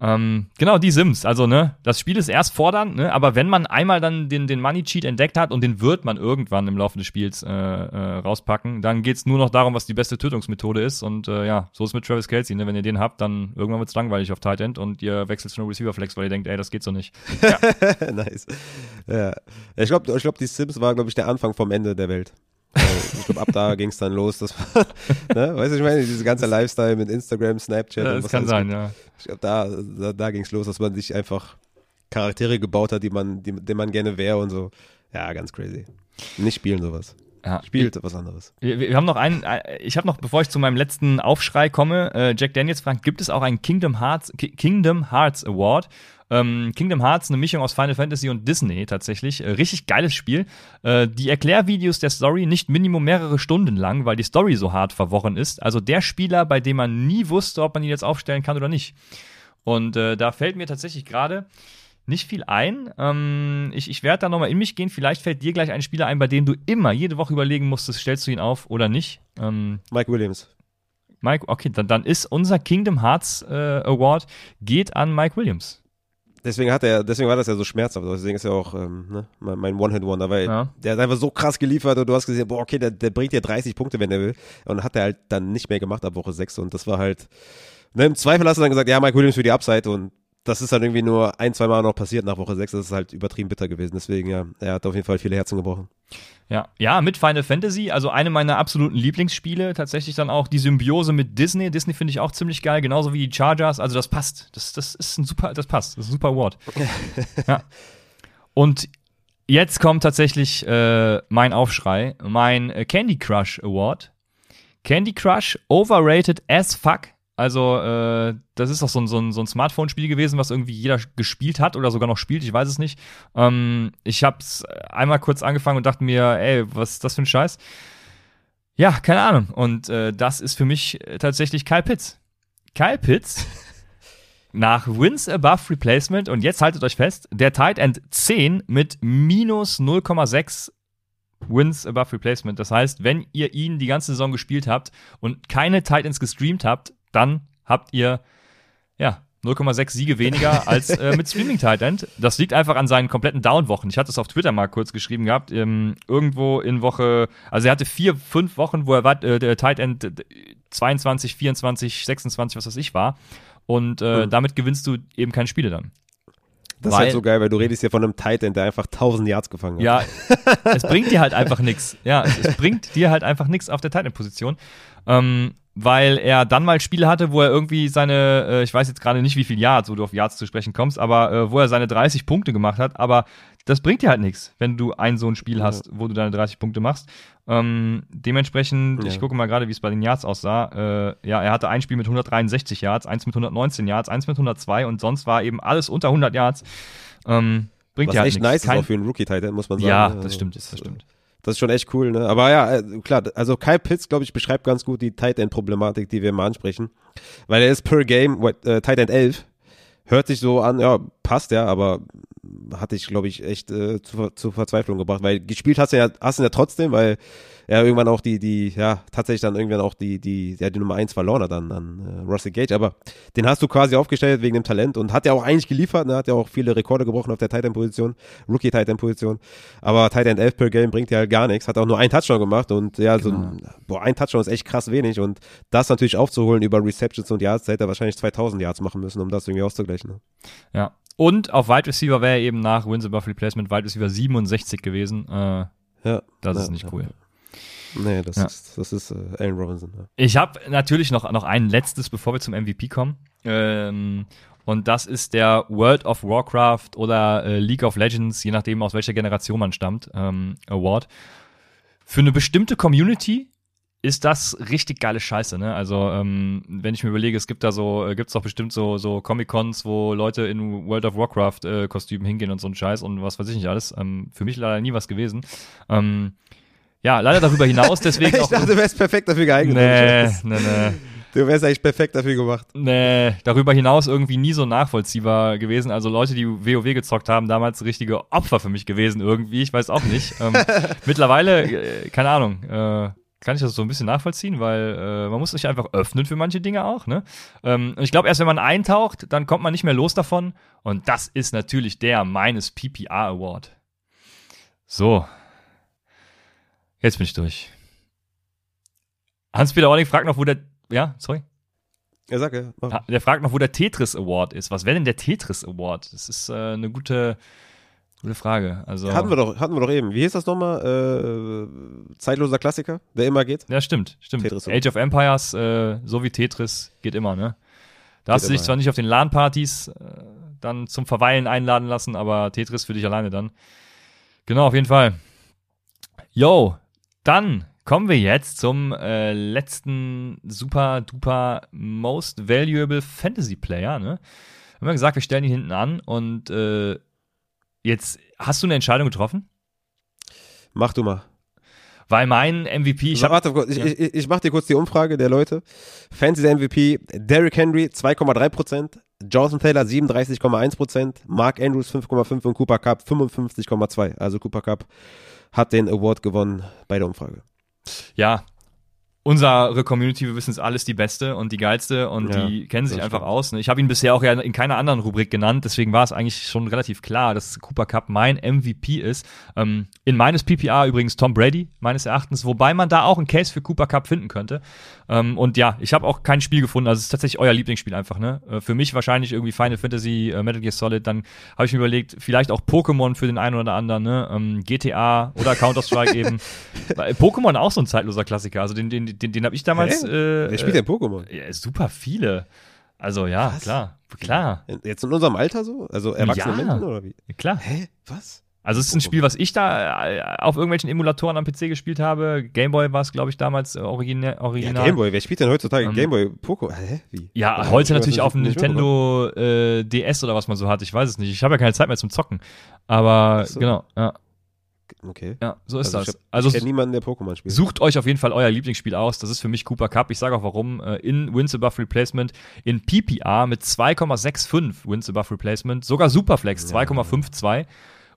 Ähm, genau, die Sims. Also, ne, das Spiel ist erst fordernd, ne, aber wenn man einmal dann den, den Money Cheat entdeckt hat und den wird man irgendwann im Laufe des Spiels äh, äh, rauspacken, dann geht's nur noch darum, was die beste Tötungsmethode ist. Und äh, ja, so ist mit Travis Kelsey, ne? Wenn ihr den habt, dann irgendwann wird's langweilig auf Tight End und ihr wechselt zu einem Receiver Flex, weil ihr denkt, ey, das geht so nicht. Ja. <laughs> nice. Ja. Ich glaube, ich glaub, die Sims war, glaube ich, der Anfang vom Ende der Welt ich glaube, ab da <laughs> ging es dann los. Das war, <laughs> ne? Weißt du, ich meine, diese ganze Lifestyle mit Instagram, Snapchat. Ja, das kann sein, gibt. ja. Ich glaube, da, da, da ging es los, dass man sich einfach Charaktere gebaut hat, die man, die, die man gerne wäre und so. Ja, ganz crazy. Nicht spielen sowas. Ja. spielt was anderes. Wir, wir haben noch einen, äh, ich habe noch, bevor ich zu meinem letzten Aufschrei komme, äh, Jack Daniels fragt, gibt es auch einen Kingdom Hearts, Kingdom Hearts Award? Ähm, Kingdom Hearts, eine Mischung aus Final Fantasy und Disney tatsächlich. Äh, richtig geiles Spiel. Äh, die Erklärvideos der Story nicht minimum mehrere Stunden lang, weil die Story so hart verworren ist. Also der Spieler, bei dem man nie wusste, ob man ihn jetzt aufstellen kann oder nicht. Und äh, da fällt mir tatsächlich gerade nicht viel ein. Ähm, ich ich werde da nochmal in mich gehen. Vielleicht fällt dir gleich ein Spieler ein, bei dem du immer jede Woche überlegen musstest, stellst du ihn auf oder nicht. Ähm, Mike Williams. Mike, okay, dann, dann ist unser Kingdom Hearts äh, Award geht an Mike Williams deswegen hat er, deswegen war das ja so schmerzhaft. Deswegen ist er auch ähm, ne, mein One-Hit-Wonder, weil ja. der hat einfach so krass geliefert und du hast gesehen, boah, okay, der, der bringt dir 30 Punkte, wenn er will. Und hat er halt dann nicht mehr gemacht ab Woche 6. Und das war halt, ne, im Zweifel hast du dann gesagt, ja, Mike Williams für die Upside und das ist dann irgendwie nur ein, zwei Mal noch passiert nach Woche 6. Das ist halt übertrieben bitter gewesen. Deswegen, ja, er hat auf jeden Fall viele Herzen gebrochen. Ja, ja, mit Final Fantasy, also eine meiner absoluten Lieblingsspiele, tatsächlich dann auch die Symbiose mit Disney. Disney finde ich auch ziemlich geil, genauso wie die Chargers. Also das passt. Das, das ist ein super, das passt. Das ist ein super Award. <laughs> ja. Und jetzt kommt tatsächlich äh, mein Aufschrei, mein Candy Crush Award. Candy Crush overrated as fuck. Also, äh, das ist doch so ein, so ein, so ein Smartphone-Spiel gewesen, was irgendwie jeder gespielt hat oder sogar noch spielt, ich weiß es nicht. Ähm, ich hab's einmal kurz angefangen und dachte mir, ey, was ist das für ein Scheiß? Ja, keine Ahnung. Und äh, das ist für mich tatsächlich Kyle Pitts. Kyle Pitts <laughs> nach Wins Above Replacement und jetzt haltet euch fest, der Tight End 10 mit minus 0,6 Wins above Replacement. Das heißt, wenn ihr ihn die ganze Saison gespielt habt und keine Titans gestreamt habt, dann habt ihr ja 0,6 Siege weniger <laughs> als äh, mit Streaming Tight End. Das liegt einfach an seinen kompletten Down-Wochen. Ich hatte es auf Twitter mal kurz geschrieben gehabt. Ähm, irgendwo in Woche, also er hatte vier, fünf Wochen, wo er war, äh, der Tight End 22, 24, 26, was weiß ich war. Und äh, mhm. damit gewinnst du eben keine Spiele dann. Das weil, ist halt so geil, weil du redest hier von einem Tight End, der einfach 1000 Yards gefangen hat. Ja, <laughs> es bringt dir halt einfach nichts. Ja, es, es, bringt dir halt einfach nichts auf der Tight End Position. Ähm, weil er dann mal Spiele hatte, wo er irgendwie seine, äh, ich weiß jetzt gerade nicht, wie viel Yards, wo du auf Yards zu sprechen kommst, aber äh, wo er seine 30 Punkte gemacht hat, aber das bringt dir halt nichts, wenn du ein so ein Spiel hast, wo du deine 30 Punkte machst. Ähm, dementsprechend, ja. ich gucke mal gerade, wie es bei den Yards aussah. Äh, ja, er hatte ein Spiel mit 163 Yards, eins mit 119 Yards, eins mit 102 und sonst war eben alles unter 100 Yards. Ähm, bringt Was dir halt echt nice Kein, ist auch für einen Rookie-Titan, muss man sagen. Ja, das stimmt, das stimmt. Das ist schon echt cool, ne? Aber ja, äh, klar, also Kyle Pitts, glaube ich, beschreibt ganz gut die Tight End Problematik, die wir mal ansprechen. Weil er ist per Game äh, Tight End 11. Hört sich so an, ja, passt ja, aber hatte ich, glaube ich, echt äh, zu Verzweiflung gebracht, weil gespielt hast du ja, hast du ja trotzdem, weil er irgendwann auch die, die, ja, tatsächlich dann irgendwann auch die, die, ja, die Nummer eins verloren hat dann an äh, Russell Gage, aber den hast du quasi aufgestellt wegen dem Talent und hat ja auch eigentlich geliefert, ne, hat ja auch viele Rekorde gebrochen auf der Tight End Position, Rookie Tight End Position, aber Tight End 11 per Game bringt ja halt gar nichts, hat auch nur einen Touchdown gemacht und ja, genau. so ein, boah, ein Touchdown ist echt krass wenig und das natürlich aufzuholen über Receptions und Yards, da hätte er wahrscheinlich 2000 Yards machen müssen, um das irgendwie auszugleichen. Ne? Ja, und auf Wide Receiver wäre er eben nach Wins above Replacement Wide Receiver 67 gewesen. Äh, ja. Das ja, ist nicht cool. Nee, das ja. ist, das ist äh, Allen Robinson. Ja. Ich habe natürlich noch, noch ein letztes, bevor wir zum MVP kommen. Ähm, und das ist der World of Warcraft oder äh, League of Legends, je nachdem aus welcher Generation man stammt, ähm, Award. Für eine bestimmte Community ist das richtig geile Scheiße, ne? Also, ähm, wenn ich mir überlege, es gibt da so, äh, gibt's doch bestimmt so, so Comic-Cons, wo Leute in World of Warcraft-Kostümen äh, hingehen und so ein Scheiß und was weiß ich nicht alles. Ähm, für mich leider nie was gewesen. Ähm, ja, leider darüber hinaus, deswegen <laughs> ich auch. Ich dachte, du wärst perfekt dafür geeignet. Nee, nee, nee. <laughs> Du wärst eigentlich perfekt dafür gemacht. Nee, darüber hinaus irgendwie nie so nachvollziehbar gewesen. Also Leute, die WoW gezockt haben, damals richtige Opfer für mich gewesen irgendwie. Ich weiß auch nicht. ähm, <laughs> mittlerweile, äh, keine Ahnung, äh, kann ich das so ein bisschen nachvollziehen, weil äh, man muss sich einfach öffnen für manche Dinge auch. Ne? Ähm, und ich glaube, erst wenn man eintaucht, dann kommt man nicht mehr los davon. Und das ist natürlich der meines PPR Award. So. Jetzt bin ich durch. Hans-Peter Orling fragt noch, wo der. Ja, sorry. Ja, sag ja. Mach. Der fragt noch, wo der Tetris Award ist. Was wäre denn der Tetris Award? Das ist äh, eine gute Gute Frage. Also hatten wir doch, hatten wir doch eben. Wie hieß das nochmal? Äh, zeitloser Klassiker, der immer geht. Ja, stimmt, stimmt. Tetris Age of Empires, äh, so wie Tetris, geht immer, ne? Da hast du dich zwar nicht auf den LAN-Partys äh, dann zum Verweilen einladen lassen, aber Tetris für dich alleine dann. Genau, auf jeden Fall. Yo, Dann kommen wir jetzt zum äh, letzten super duper most valuable Fantasy Player. Ne? Haben wir gesagt, wir stellen ihn hinten an und äh, jetzt hast du eine Entscheidung getroffen? Mach du mal. Weil mein MVP, ich So, habe warte, ich, ja. ich, ich mach dir kurz die Umfrage der Leute. Fantasy MVP, Derrick Henry 2,3%, Jonathan Taylor 37,1%, Mark Andrews 5,5% und Cooper Cup 55,2%. Also Cooper Cup hat den Award gewonnen bei der Umfrage. ja, unsere Community, wir wissen es alles, die beste und die geilste und Ja, die kennen sich einfach stimmt. aus. Ne? Ich habe ihn bisher auch ja in keiner anderen Rubrik genannt, deswegen war es eigentlich schon relativ klar, dass Cooper Cup mein MVP ist. Ähm, in meines PPR übrigens Tom Brady, meines Erachtens, wobei man da auch einen Case für Cooper Cup finden könnte. Ähm, und ja, ich habe auch kein Spiel gefunden, also es ist tatsächlich euer Lieblingsspiel einfach. Ne? Äh, für mich wahrscheinlich irgendwie Final Fantasy, äh, Metal Gear Solid, dann habe ich mir überlegt, vielleicht auch Pokémon für den einen oder anderen, ne? ähm, GTA oder Counter-Strike <laughs> eben. Pokémon auch so ein zeitloser Klassiker, also den, den, den, den habe ich damals Hä? äh, Wer spielt denn Pokémon? ja, super viele. Also ja, Was? klar, klar, Jetzt in unserem Alter so? Also erwachsene Ja. Menschen oder wie? klar. Hä? Was? Also es ist ein Spiel, was ich da äh, auf irgendwelchen Emulatoren am PC gespielt habe. Gameboy war es, glaube ich, damals äh, origina Ja, original. Gameboy. Wer spielt denn heutzutage Ähm, Gameboy Pokémon? Hä? Wie? Ja, hab heute ich natürlich auf dem. Nintendo äh, DS oder was man so hat. Ich weiß es nicht. Ich habe ja keine Zeit mehr zum Zocken. Aber so. genau, ja, Okay. ja so ist Also ich das. hab- also ich kenne niemanden, der Pokémon spielt. Sucht euch auf jeden Fall euer Lieblingsspiel aus. Das ist für mich Cooper Cup. Ich sage auch warum. Äh, In Wins Above Replacement, in PPR mit 2,65 Wins Above Replacement, sogar Superflex 2,52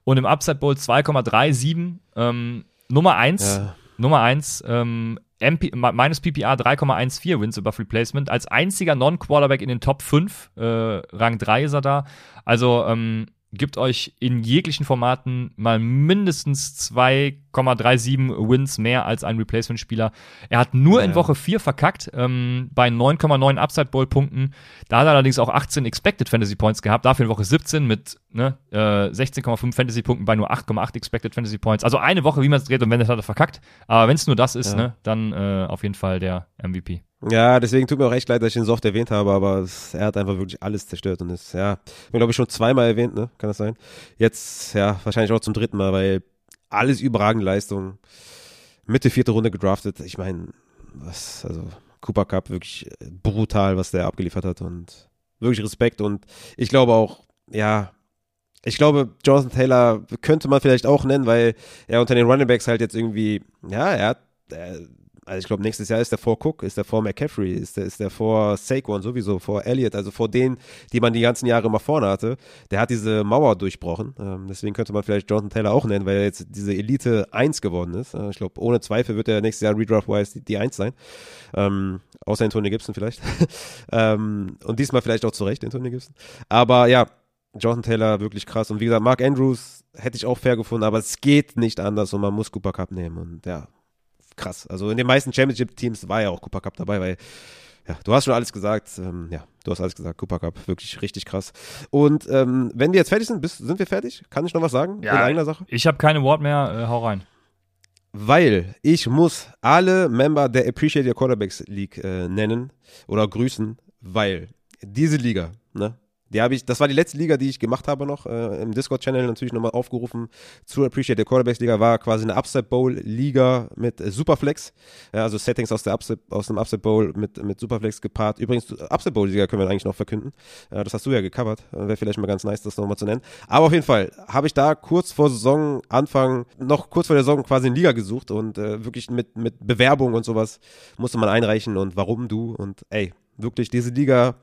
und im Upside Bowl 2,37. Ähm, Nummer 1, Ja. Nummer 1, ähm, MP, meines PPR 3,14 Wins Above Replacement. Als einziger Non-Quarterback in den Top 5, äh, Rang 3 ist er da. Also ähm, gibt euch in jeglichen Formaten mal mindestens 2,37 Wins mehr als ein Replacement-Spieler. Er hat nur in Ja. Woche 4 verkackt, ähm, bei 9,9 Upside Bowl-Punkten. Da hat er allerdings auch 18 Expected Fantasy Points gehabt, dafür in Woche 17 mit ne, äh, 16,5 Fantasy-Punkten bei nur 8,8 Expected Fantasy Points. Also eine Woche, wie man es dreht und wendet, hat er verkackt. Aber wenn es nur das ist, Ja. ne, dann äh, auf jeden Fall der MVP. Ja, deswegen tut mir auch echt leid, dass ich ihn so oft erwähnt habe, aber es, er hat einfach wirklich alles zerstört und ist, ja, mir glaube ich schon zweimal erwähnt, ne? Kann das sein? Jetzt, ja, wahrscheinlich auch zum dritten Mal, weil alles überragende Leistung. Mitte vierte Runde gedraftet. Ich meine, was, also Cooper Cup, wirklich brutal, was der abgeliefert hat und wirklich Respekt und ich glaube auch, ja, ich glaube, Jonathan Taylor könnte man vielleicht auch nennen, weil er unter den Running Backs halt jetzt irgendwie, ja, er hat, er, also ich glaube, nächstes Jahr ist der vor Cook, ist der vor McCaffrey, ist der, ist vor Saquon sowieso, vor Elliott, also vor denen, die man die ganzen Jahre immer vorne hatte. Der hat diese Mauer durchbrochen. Ähm, deswegen könnte man vielleicht Jonathan Taylor auch nennen, weil er jetzt diese Elite 1 geworden ist. Äh, ich glaube, ohne Zweifel wird er nächstes Jahr Redraft-wise die, die 1 sein. Ähm, außer Antonio Gibson vielleicht. <laughs> ähm, und diesmal vielleicht auch zu Recht, Antonio Gibson. Aber ja, Jonathan Taylor wirklich krass. Und wie gesagt, Mark Andrews hätte ich auch fair gefunden, aber es geht nicht anders und man muss Cooper Cup nehmen. Und ja, krass. Also in den meisten Championship-Teams war ja auch Cooper Cup dabei, weil ja, du hast schon alles gesagt. Ähm, ja, du hast alles gesagt. Cooper Cup, wirklich richtig krass. Und ähm, wenn wir jetzt fertig sind, bist, sind wir fertig? Kann ich noch was sagen? Ja. In eigener Sache? Ich habe keine Wort mehr, äh, hau rein. Weil ich muss alle Member der Appreciate Your Quarterbacks League äh, nennen oder grüßen, weil diese Liga, ne, die habe ich, das war die letzte Liga, die ich gemacht habe noch, äh, im Discord-Channel natürlich nochmal aufgerufen zur Appreciate Your Quarterbacks Liga, war quasi eine Upset Bowl Liga mit äh, Superflex, ja, also Settings aus, der Upset, aus dem Upset Bowl mit, mit Superflex gepaart. Übrigens, Upset Bowl Liga können wir eigentlich noch verkünden, ja, das hast du ja gecovert, äh, wäre vielleicht mal ganz nice, das nochmal zu nennen. Aber auf jeden Fall habe ich da kurz vor Saisonanfang, noch kurz vor der Saison quasi eine Liga gesucht und äh, wirklich mit, mit Bewerbung und sowas musste man einreichen und warum du und ey, wirklich diese Liga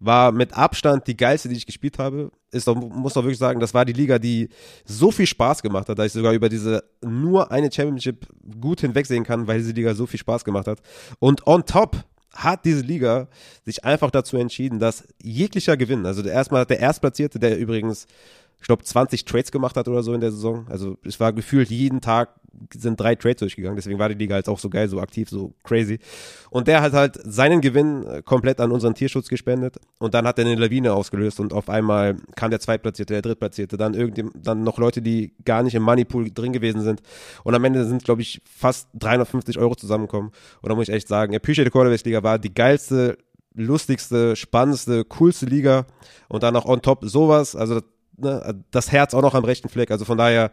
war mit Abstand die geilste, die ich gespielt habe. Ist doch, muss doch wirklich sagen, das war die Liga, die so viel Spaß gemacht hat, dass ich sogar über diese nur eine Championship gut hinwegsehen kann, weil diese Liga so viel Spaß gemacht hat. Und on top hat diese Liga sich einfach dazu entschieden, dass jeglicher Gewinn, also der erstmal der Erstplatzierte, der übrigens, ich glaube, 20 Trades gemacht hat oder so in der Saison. Also es war gefühlt jeden Tag sind drei Trades durchgegangen, deswegen war die Liga halt auch so geil, so aktiv, so crazy. Und der hat halt seinen Gewinn äh, komplett an unseren Tierschutz gespendet. Und dann hat er eine Lawine ausgelöst und auf einmal kam der Zweitplatzierte, der Drittplatzierte, dann irgendwie, dann noch Leute, die gar nicht im Moneypool drin gewesen sind. Und am Ende sind, glaube ich, fast 350 Euro zusammengekommen. Und da muss ich echt sagen, Appreciate the Quarterbacks Liga war die geilste, lustigste, spannendste, coolste Liga. Und dann noch on top sowas, also ne, das Herz auch noch am rechten Fleck, also von daher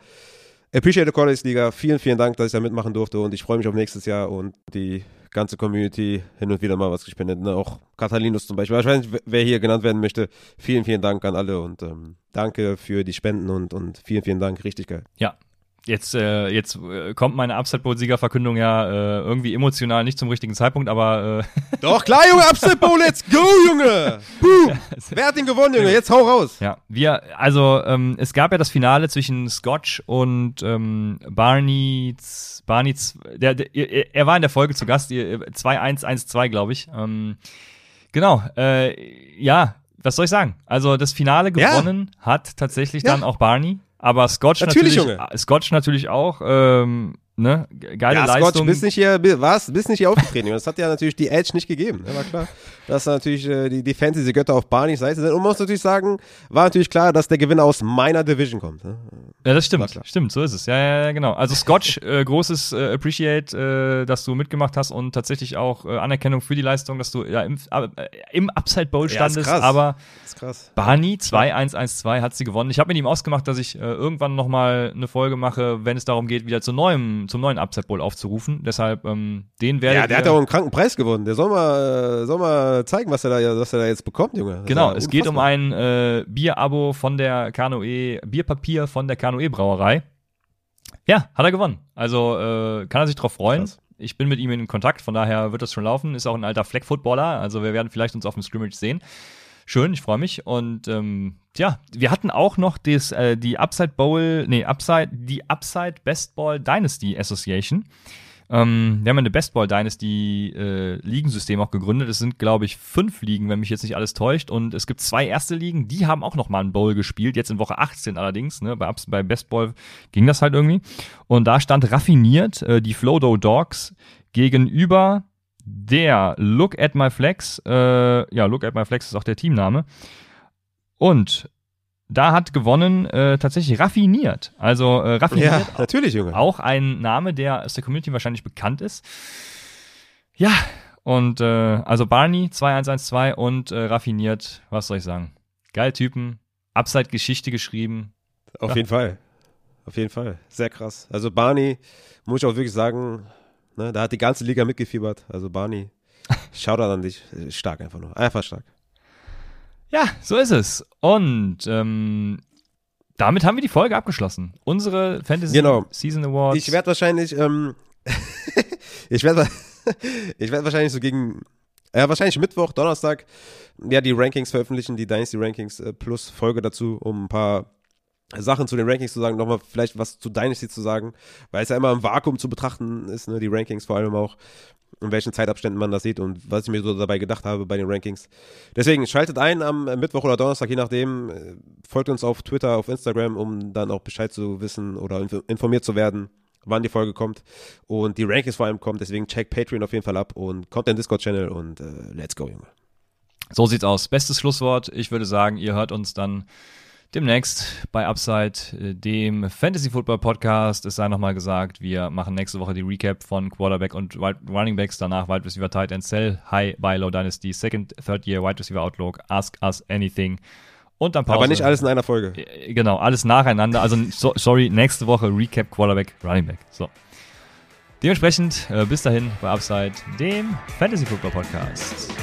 Appreciate the College Liga. Vielen, vielen Dank, dass ich da mitmachen durfte und ich freue mich auf nächstes Jahr und die ganze Community hin und wieder mal was gespendet. Ne? Auch Catalinus zum Beispiel. Wahrscheinlich, wer hier genannt werden möchte. Vielen, vielen Dank an alle und ähm, danke für die Spenden und, und vielen, vielen Dank. Richtig geil. Ja, Jetzt, äh, jetzt äh, kommt meine Upset Bowl Siegerverkündung ja äh, irgendwie emotional nicht zum richtigen Zeitpunkt, aber äh <laughs> Doch klar, Junge, Upset Bowl, let's go, Junge. Puh. Wer hat den gewonnen, Junge? Jetzt hau raus. Ja, wir also ähm, es gab ja das Finale zwischen Scotch und ähm, Barney Barney der, der er war in der Folge zu Gast 2-1-1-2, glaube ich. Ähm, genau, äh, ja, was soll ich sagen? Also das Finale gewonnen ja. hat tatsächlich ja. dann auch Barney. Aber Scotch natürlich, natürlich. Scotch natürlich auch. Ähm, ne, geile ja, Leistung. Scotch, bist nicht hier, was, bist nicht hier aufgetreten. das hat ja natürlich die Edge nicht gegeben. Ne, war klar, dass natürlich äh, die, die Fantasy-Götter auf Barneys Seite sind. Und man muss natürlich sagen, war natürlich klar, dass der Gewinner aus meiner Division kommt. Ne? Ja, das stimmt. Stimmt, so ist es. Ja, ja, ja genau. Also Scotch, äh, großes äh, Appreciate, äh, dass du mitgemacht hast und tatsächlich auch äh, Anerkennung für die Leistung, dass du ja im, äh, im Upside Bowl standest. Ja, aber Barney 2-1-1-2 hat sie gewonnen. Ich habe mit ihm ausgemacht, dass ich äh, irgendwann nochmal eine Folge mache, wenn es darum geht, wieder zu neuem zum neuen Upset Bowl aufzurufen. Deshalb, ähm, den werde Ja, der hat ja auch einen kranken Preis gewonnen. Der soll mal, äh, soll mal zeigen, was er da, was er da jetzt bekommt, Junge. Das genau, es geht um ein äh, Bierabo von der Kanoe, Bierpapier von der Kanoe Brauerei. Ja, hat er gewonnen. Also äh, kann er sich drauf freuen. Krass. Ich bin mit ihm in Kontakt, von daher wird das schon laufen. Ist auch ein alter Flag-Footballer, also wir werden vielleicht uns auf dem Scrimmage sehen. Schön, ich freue mich. Und ähm, ja, wir hatten auch noch des, äh, die Upside Bowl, nee, Upside, die Upside Best Ball Dynasty Association. Ähm, wir haben eine Best Ball Dynasty äh, Ligensystem auch gegründet. Es sind, glaube ich, fünf Ligen, wenn mich jetzt nicht alles täuscht. Und es gibt zwei erste Ligen, die haben auch noch mal einen Bowl gespielt. Jetzt in Woche 18 allerdings. Ne? Bei, bei Best Ball ging das halt irgendwie. Und da stand raffiniert äh, die Flodo Dogs gegenüber der Look at My Flex, äh, ja, Look at My Flex ist auch der Teamname. Und da hat gewonnen äh, tatsächlich raffiniert. Also äh, raffiniert. Ja, natürlich, Junge. Auch ein Name, der aus der Community wahrscheinlich bekannt ist. Ja, und äh, also Barney 2112 und äh, raffiniert, was soll ich sagen? Geil Typen, Upside Geschichte geschrieben. Auf ja. jeden Fall. Auf jeden Fall. Sehr krass. Also Barney, muss ich auch wirklich sagen, Ne? Da hat die ganze Liga mitgefiebert. Also Barney, <laughs> Shoutout an dich. Stark einfach nur. Einfach stark. Ja, so ist es. Und ähm, damit haben wir die Folge abgeschlossen. Unsere Fantasy genau. Season Awards. Ich werde wahrscheinlich, ähm, <laughs> ich werde <laughs> ich werd wahrscheinlich so gegen, ja, wahrscheinlich Mittwoch, Donnerstag, ja, die Rankings veröffentlichen, die Dynasty Rankings äh, plus Folge dazu, um ein paar Sachen zu den Rankings zu sagen, nochmal vielleicht was zu Dynasty zu sagen, weil es ja immer im Vakuum zu betrachten ist, ne, die Rankings vor allem auch, in welchen Zeitabständen man das sieht und was ich mir so dabei gedacht habe bei den Rankings. Deswegen schaltet ein am Mittwoch oder Donnerstag, je nachdem, äh, folgt uns auf Twitter, auf Instagram, um dann auch Bescheid zu wissen oder informiert zu werden, wann die Folge kommt und die Rankings vor allem kommt. Deswegen check Patreon auf jeden Fall ab und kommt in den Discord-Channel und äh, let's go, Junge. So sieht's aus. Bestes Schlusswort. Ich würde sagen, ihr hört uns dann demnächst bei Upside, äh, dem Fantasy Football Podcast. Es sei nochmal gesagt, wir machen nächste Woche die Recap von Quarterback und Running Backs, danach Wide Receiver Tight End Sell, High, Buy, Low Dynasty, Second, Third Year, Wide Receiver Outlook, Ask Us Anything. Und dann Pause. Aber nicht alles in einer Folge. Äh, genau, alles nacheinander. Also, so, sorry, nächste Woche Recap Quarterback, Running Back. So. Dementsprechend, äh, bis dahin bei Upside, dem Fantasy Football Podcast.